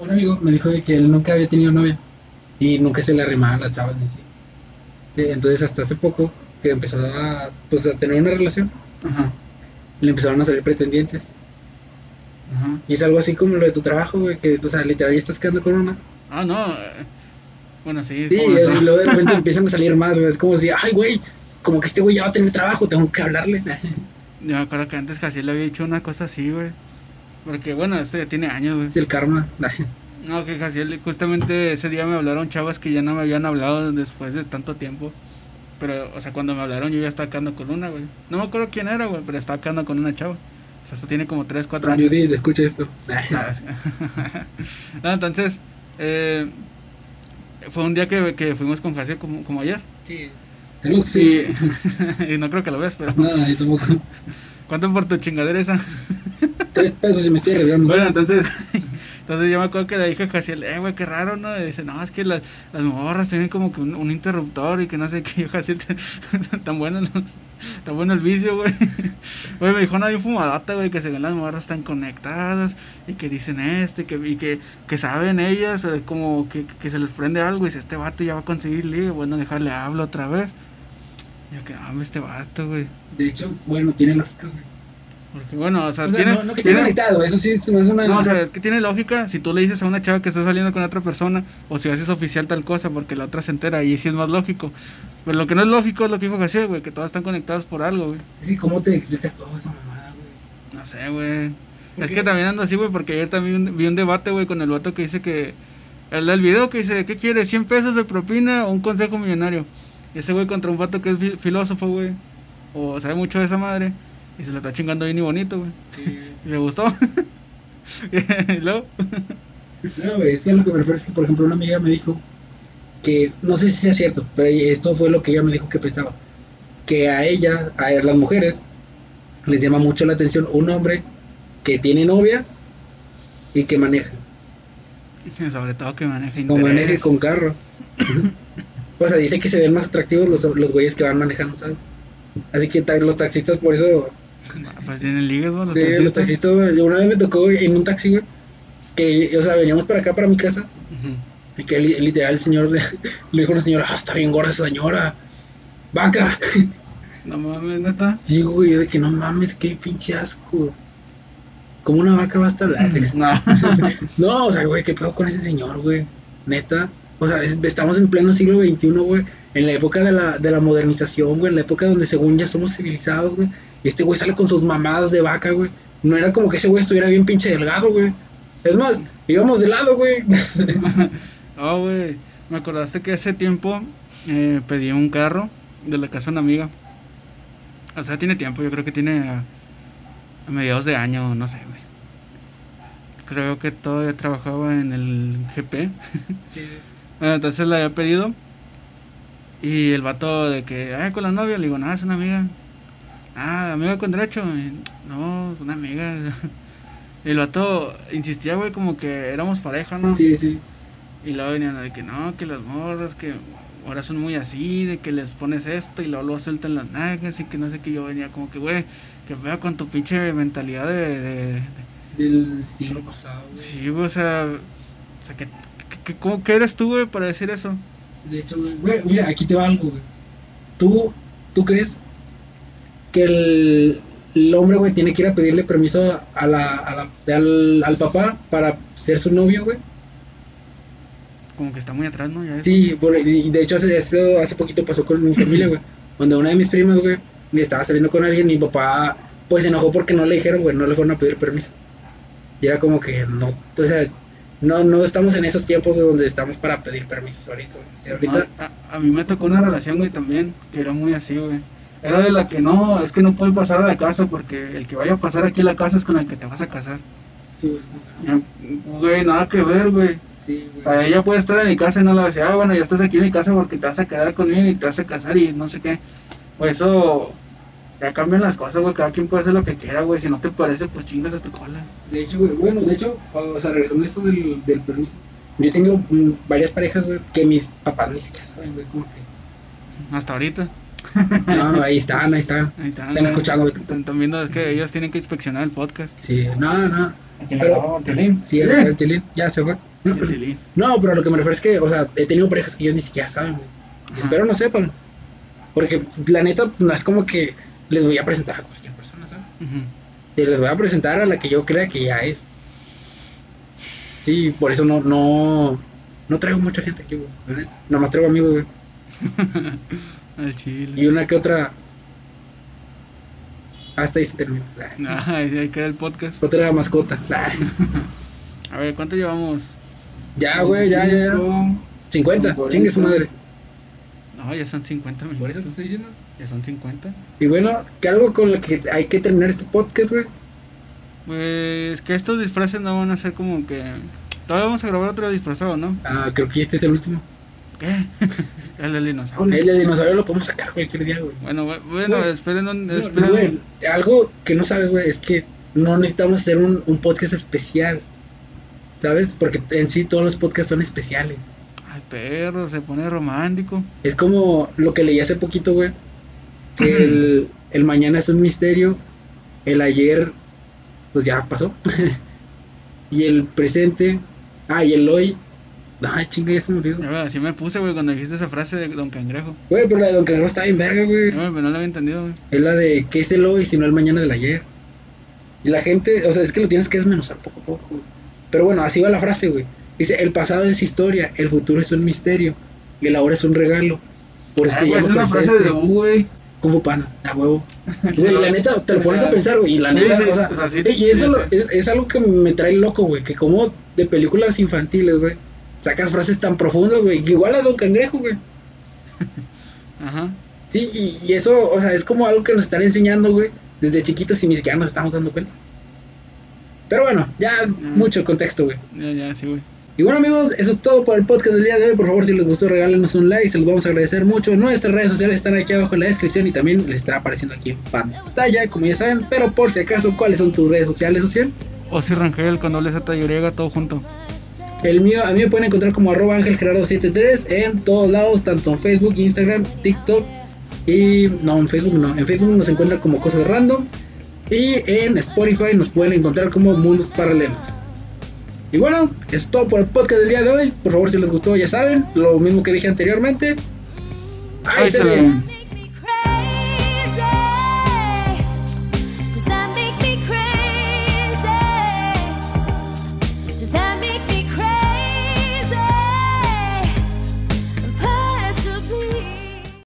un amigo me dijo de que él nunca había tenido novia y nunca se le arrimaban las chavas ni así. Sí, Entonces, hasta hace poco que empezó a, pues, a tener una relación, Ajá. le empezaron a salir pretendientes. Ajá. Y es algo así como lo de tu trabajo, güey, que, o sea, literal ya estás quedando con una. Ah, no. Bueno, sí. es Sí, y luego de repente empiezan a salir más, güey. Es como si, ay, güey, como que este güey ya va a tener trabajo, tengo que hablarle. Yo me acuerdo que antes Casiel le había dicho una cosa así, güey. Porque, bueno, este ya tiene años, güey. Es el karma. No, que Casiel, justamente ese día me hablaron chavas que ya no me habían hablado después de tanto tiempo. Pero, o sea, cuando me hablaron yo ya estaba quedando con una, güey. No me acuerdo quién era, güey, pero estaba quedando con una chava. O sea, esto tiene como 3, 4 años. Judith, escucha esto. Ah, sí. no, entonces, eh, fue un día que, que fuimos con Casiel como, como ayer. Sí. Salud, sí. Y, y no creo que lo veas, pero... No, yo tampoco. ¿Cuánto por tu chingadera esa? Tres pesos y me estoy arriesgando. Bueno, entonces, entonces yo me acuerdo que le dije a Jaciel, eh, güey, qué raro, ¿no? Y dice, no, es que las, las morras tienen como que un, un interruptor y que no sé qué. Yo, Jaciel, tan bueno, ¿no? Tan bueno el vicio, güey. Güey, me dijo, no, hay un fumadota, güey, que se ven las morras tan conectadas y que dicen este, que, y que, que saben ellas, eh, como que, que se les prende algo y dice, este vato ya va a conseguir ligue, bueno, dejarle hablo otra vez. Yo que, ah, este vato, güey. De hecho, bueno, tiene lógica, güey. Porque, bueno, o sea, O sea, tiene... no, no que esté tiene- conectado, eso sí hace una. No, o sea, es que tiene lógica si tú le dices a una chava que está saliendo con otra persona o si haces oficial tal cosa porque la otra se entera y sí es más lógico. Pero lo que no es lógico es lo que dijo Jaciel, güey, que todas están conectadas por algo, güey. Sí, ¿cómo te explicas toda esa mamada, güey? No sé, güey. ¿Por Es que también ando así, güey, porque ayer también vi un debate, güey, con el vato que dice que... El del video que dice, ¿qué quiere? ¿100 pesos de propina o un consejo millonario? Ese güey contra un vato que es fi- filósofo, güey. O sabe mucho de esa madre. Y se lo está chingando bien y bonito, güey. Sí. Y le gustó. y luego... No, güey, es que lo que me refiero es que, por ejemplo, una amiga me dijo que, no sé si sea cierto, pero esto fue lo que ella me dijo que pensaba, que a ella, a las mujeres, les llama mucho la atención un hombre que tiene novia y que maneja, Sobre todo que maneja o maneje con carro. o sea, dice que se ven más atractivos los, los güeyes que van manejando, ¿sabes? Así que los taxistas, por eso Pues tienen ligas, güey, los Sí, los taxistas. güey, una vez me tocó en un taxi, güey, que, o sea, veníamos para acá, para mi casa, y que li- literal el señor le, le dijo a una señora, ah, está bien gorda esa señora, vaca. No mames, neta. Sí, güey, yo de que no mames, qué pinche asco. Como una vaca va a estar No. No, o sea, güey, qué pedo con ese señor, güey, neta. O sea, es- estamos en pleno siglo XXI, güey, en la época de la, de la modernización, güey, en la época donde según ya somos civilizados, güey, y este güey sale con sus mamadas de vaca, güey. No era como que ese güey estuviera bien pinche delgado, güey. Es más, íbamos de lado, güey. Oh, güey. Me acordaste que hace tiempo eh, pedí un carro de la casa de una amiga. O sea, tiene tiempo, yo creo que tiene a, a mediados de año, no sé, güey. Creo que todavía trabajaba en el GP. Ah, Entonces la había pedido. Y el vato de que, ay, con la novia, le digo, nada, es una amiga. Ah, amiga con derecho. No, una amiga. Y el vato insistía, güey, como que éramos pareja, ¿no? Sí, sí. Y luego venían de que no, que las morras, que ahora son muy así, de que les pones esto y luego lo sueltan las nalgas y que no sé qué. Yo venía como que, güey, que veo con tu pinche mentalidad de. de- de- Del siglo pasado, güey. sí, güey, o sea. O sea, que, que- que- ¿cómo que eres tú, güey, para decir eso? De hecho, güey, mira, aquí te va algo, güey. ¿Tú, ¿Tú crees que el, el hombre, güey, tiene que ir a pedirle permiso a la, a la- al, al papá para ser su novio, güey? Como que está muy atrás, ¿no? Ya. Sí, y de hecho hace, hace poquito pasó con mi familia, güey. Cuando una de mis primas, güey, estaba saliendo con alguien y mi papá, pues se enojó porque no le dijeron, güey, no le fueron a pedir permiso. Y era como que no, o sea, no, no estamos en esos tiempos donde estamos para pedir permisos ahorita. No, a, a mí me tocó una relación, güey, también, que era muy así, güey. Era de la que no, es que no puede pasar a la casa porque el que vaya a pasar aquí a la casa es con el que te vas a casar. sí, güey, nada que ver, güey. sí, O sea, ella puede estar en mi casa y no la va a decir, ah, bueno, ya estás aquí en mi casa porque te vas a quedar conmigo y te vas a casar y no sé qué. Pues eso, ya cambian las cosas, güey. Cada quien puede hacer lo que quiera, güey. Si no te parece, pues chingas a tu cola. De hecho, güey, bueno, de hecho, o sea, regresando a esto del, del permiso, yo he tenido mm, varias parejas, güey, que mis papás ni siquiera saben, güey, como que, Hasta ahorita. no, ahí están, ahí están, Ahí están. están escuchando. Están, están viendo es que ellos tienen que inspeccionar el podcast. Sí, no, no, Aquí le grabamos sí, el, el tilín, ya se fue. No, pero lo que me refiero es que, o sea, he tenido parejas que ellos ni siquiera saben, güey. Ajá. espero no sepan. Porque la neta, no es como que les voy a presentar a cualquier persona, ¿sabes? Te les voy a presentar a la que yo crea que ya es. Sí, por eso no, no, no traigo mucha gente aquí, güey. Nomás traigo amigos, güey. Al chile. Y una que otra. Hasta ahí se termina. Ah, ahí queda el podcast. Otra mascota. A ver, ¿cuánto llevamos? Ya, güey, ya, ya, ya. 50, 40. chingue su madre. No, ya son 50 minutos. Por eso te estoy diciendo. Ya son 50. Y bueno, que algo con lo que hay que terminar este podcast, güey. Pues que estos disfraces no van a ser como que. Todavía vamos a grabar otro disfrazado, ¿no? Ah, creo que este es el último. ¿Qué? el del dinosaurio. El de dinosaurio lo podemos sacar cualquier día, güey. Bueno, güey, bueno, Güey, esperen, un- No, esperen. güey, algo que no sabes, güey, es que no necesitamos hacer un, un podcast especial. ¿Sabes? Porque en sí todos los podcasts son especiales. Ay, perro, se pone romántico. Es como lo que leí hace poquito, güey. Que el, el mañana es un misterio. El ayer, pues ya pasó. y el presente. Ah, y el hoy. Ay, chinga, ya se me olvidó. Así me puse, güey, cuando dijiste esa frase de Don Cangrejo. Güey, pero la de Don Cangrejo está bien verga, güey. No, pero no lo había entendido, güey. Es la de ¿qué es el hoy si no el mañana del ayer? Y la gente, o sea, es que lo tienes que desmenuzar poco a poco. güey. Pero bueno, así va la frase, güey. Dice, el pasado es historia, el futuro es un misterio y el ahora es un regalo. Por eso Ah, llama es una frase de güey. Kung Fu Panda, a huevo. Güey, la neta, te lo pones a pensar, güey, y la Sí, neta, sí, o sea, o sea, sí, y eso sí, lo- sí. Es, es algo que me trae loco, güey, que como de películas infantiles, güey, sacas frases tan profundas, güey, que igual a Don Cangrejo, güey. Ajá. Sí, y, y eso, o sea, es como algo que nos están enseñando, güey, desde chiquitos y ni siquiera nos estamos dando cuenta. Pero bueno, ya mucho contexto, güey. Ya, ya, sí, güey. Y bueno, amigos, eso es todo por el podcast del día de hoy. Por favor, si les gustó, regálenos un like, se los vamos a agradecer mucho. Nuestras redes sociales están aquí abajo en la descripción y también les estará apareciendo aquí en pantalla, como ya saben. Pero por si acaso, ¿cuáles son tus redes sociales, social? O si Rangel con doble Z Y, todo junto. El mío, a mí me pueden encontrar como arroba angelgerardo73 en todos lados, tanto en Facebook, Instagram, TikTok y... No, en Facebook no. En Facebook nos encuentran como cosas random y en Spotify nos pueden encontrar como mundos paralelos. Y bueno, es todo por el podcast del día de hoy. Por favor, si les gustó, ya saben, lo mismo que dije anteriormente. Ahí Ahí se ven.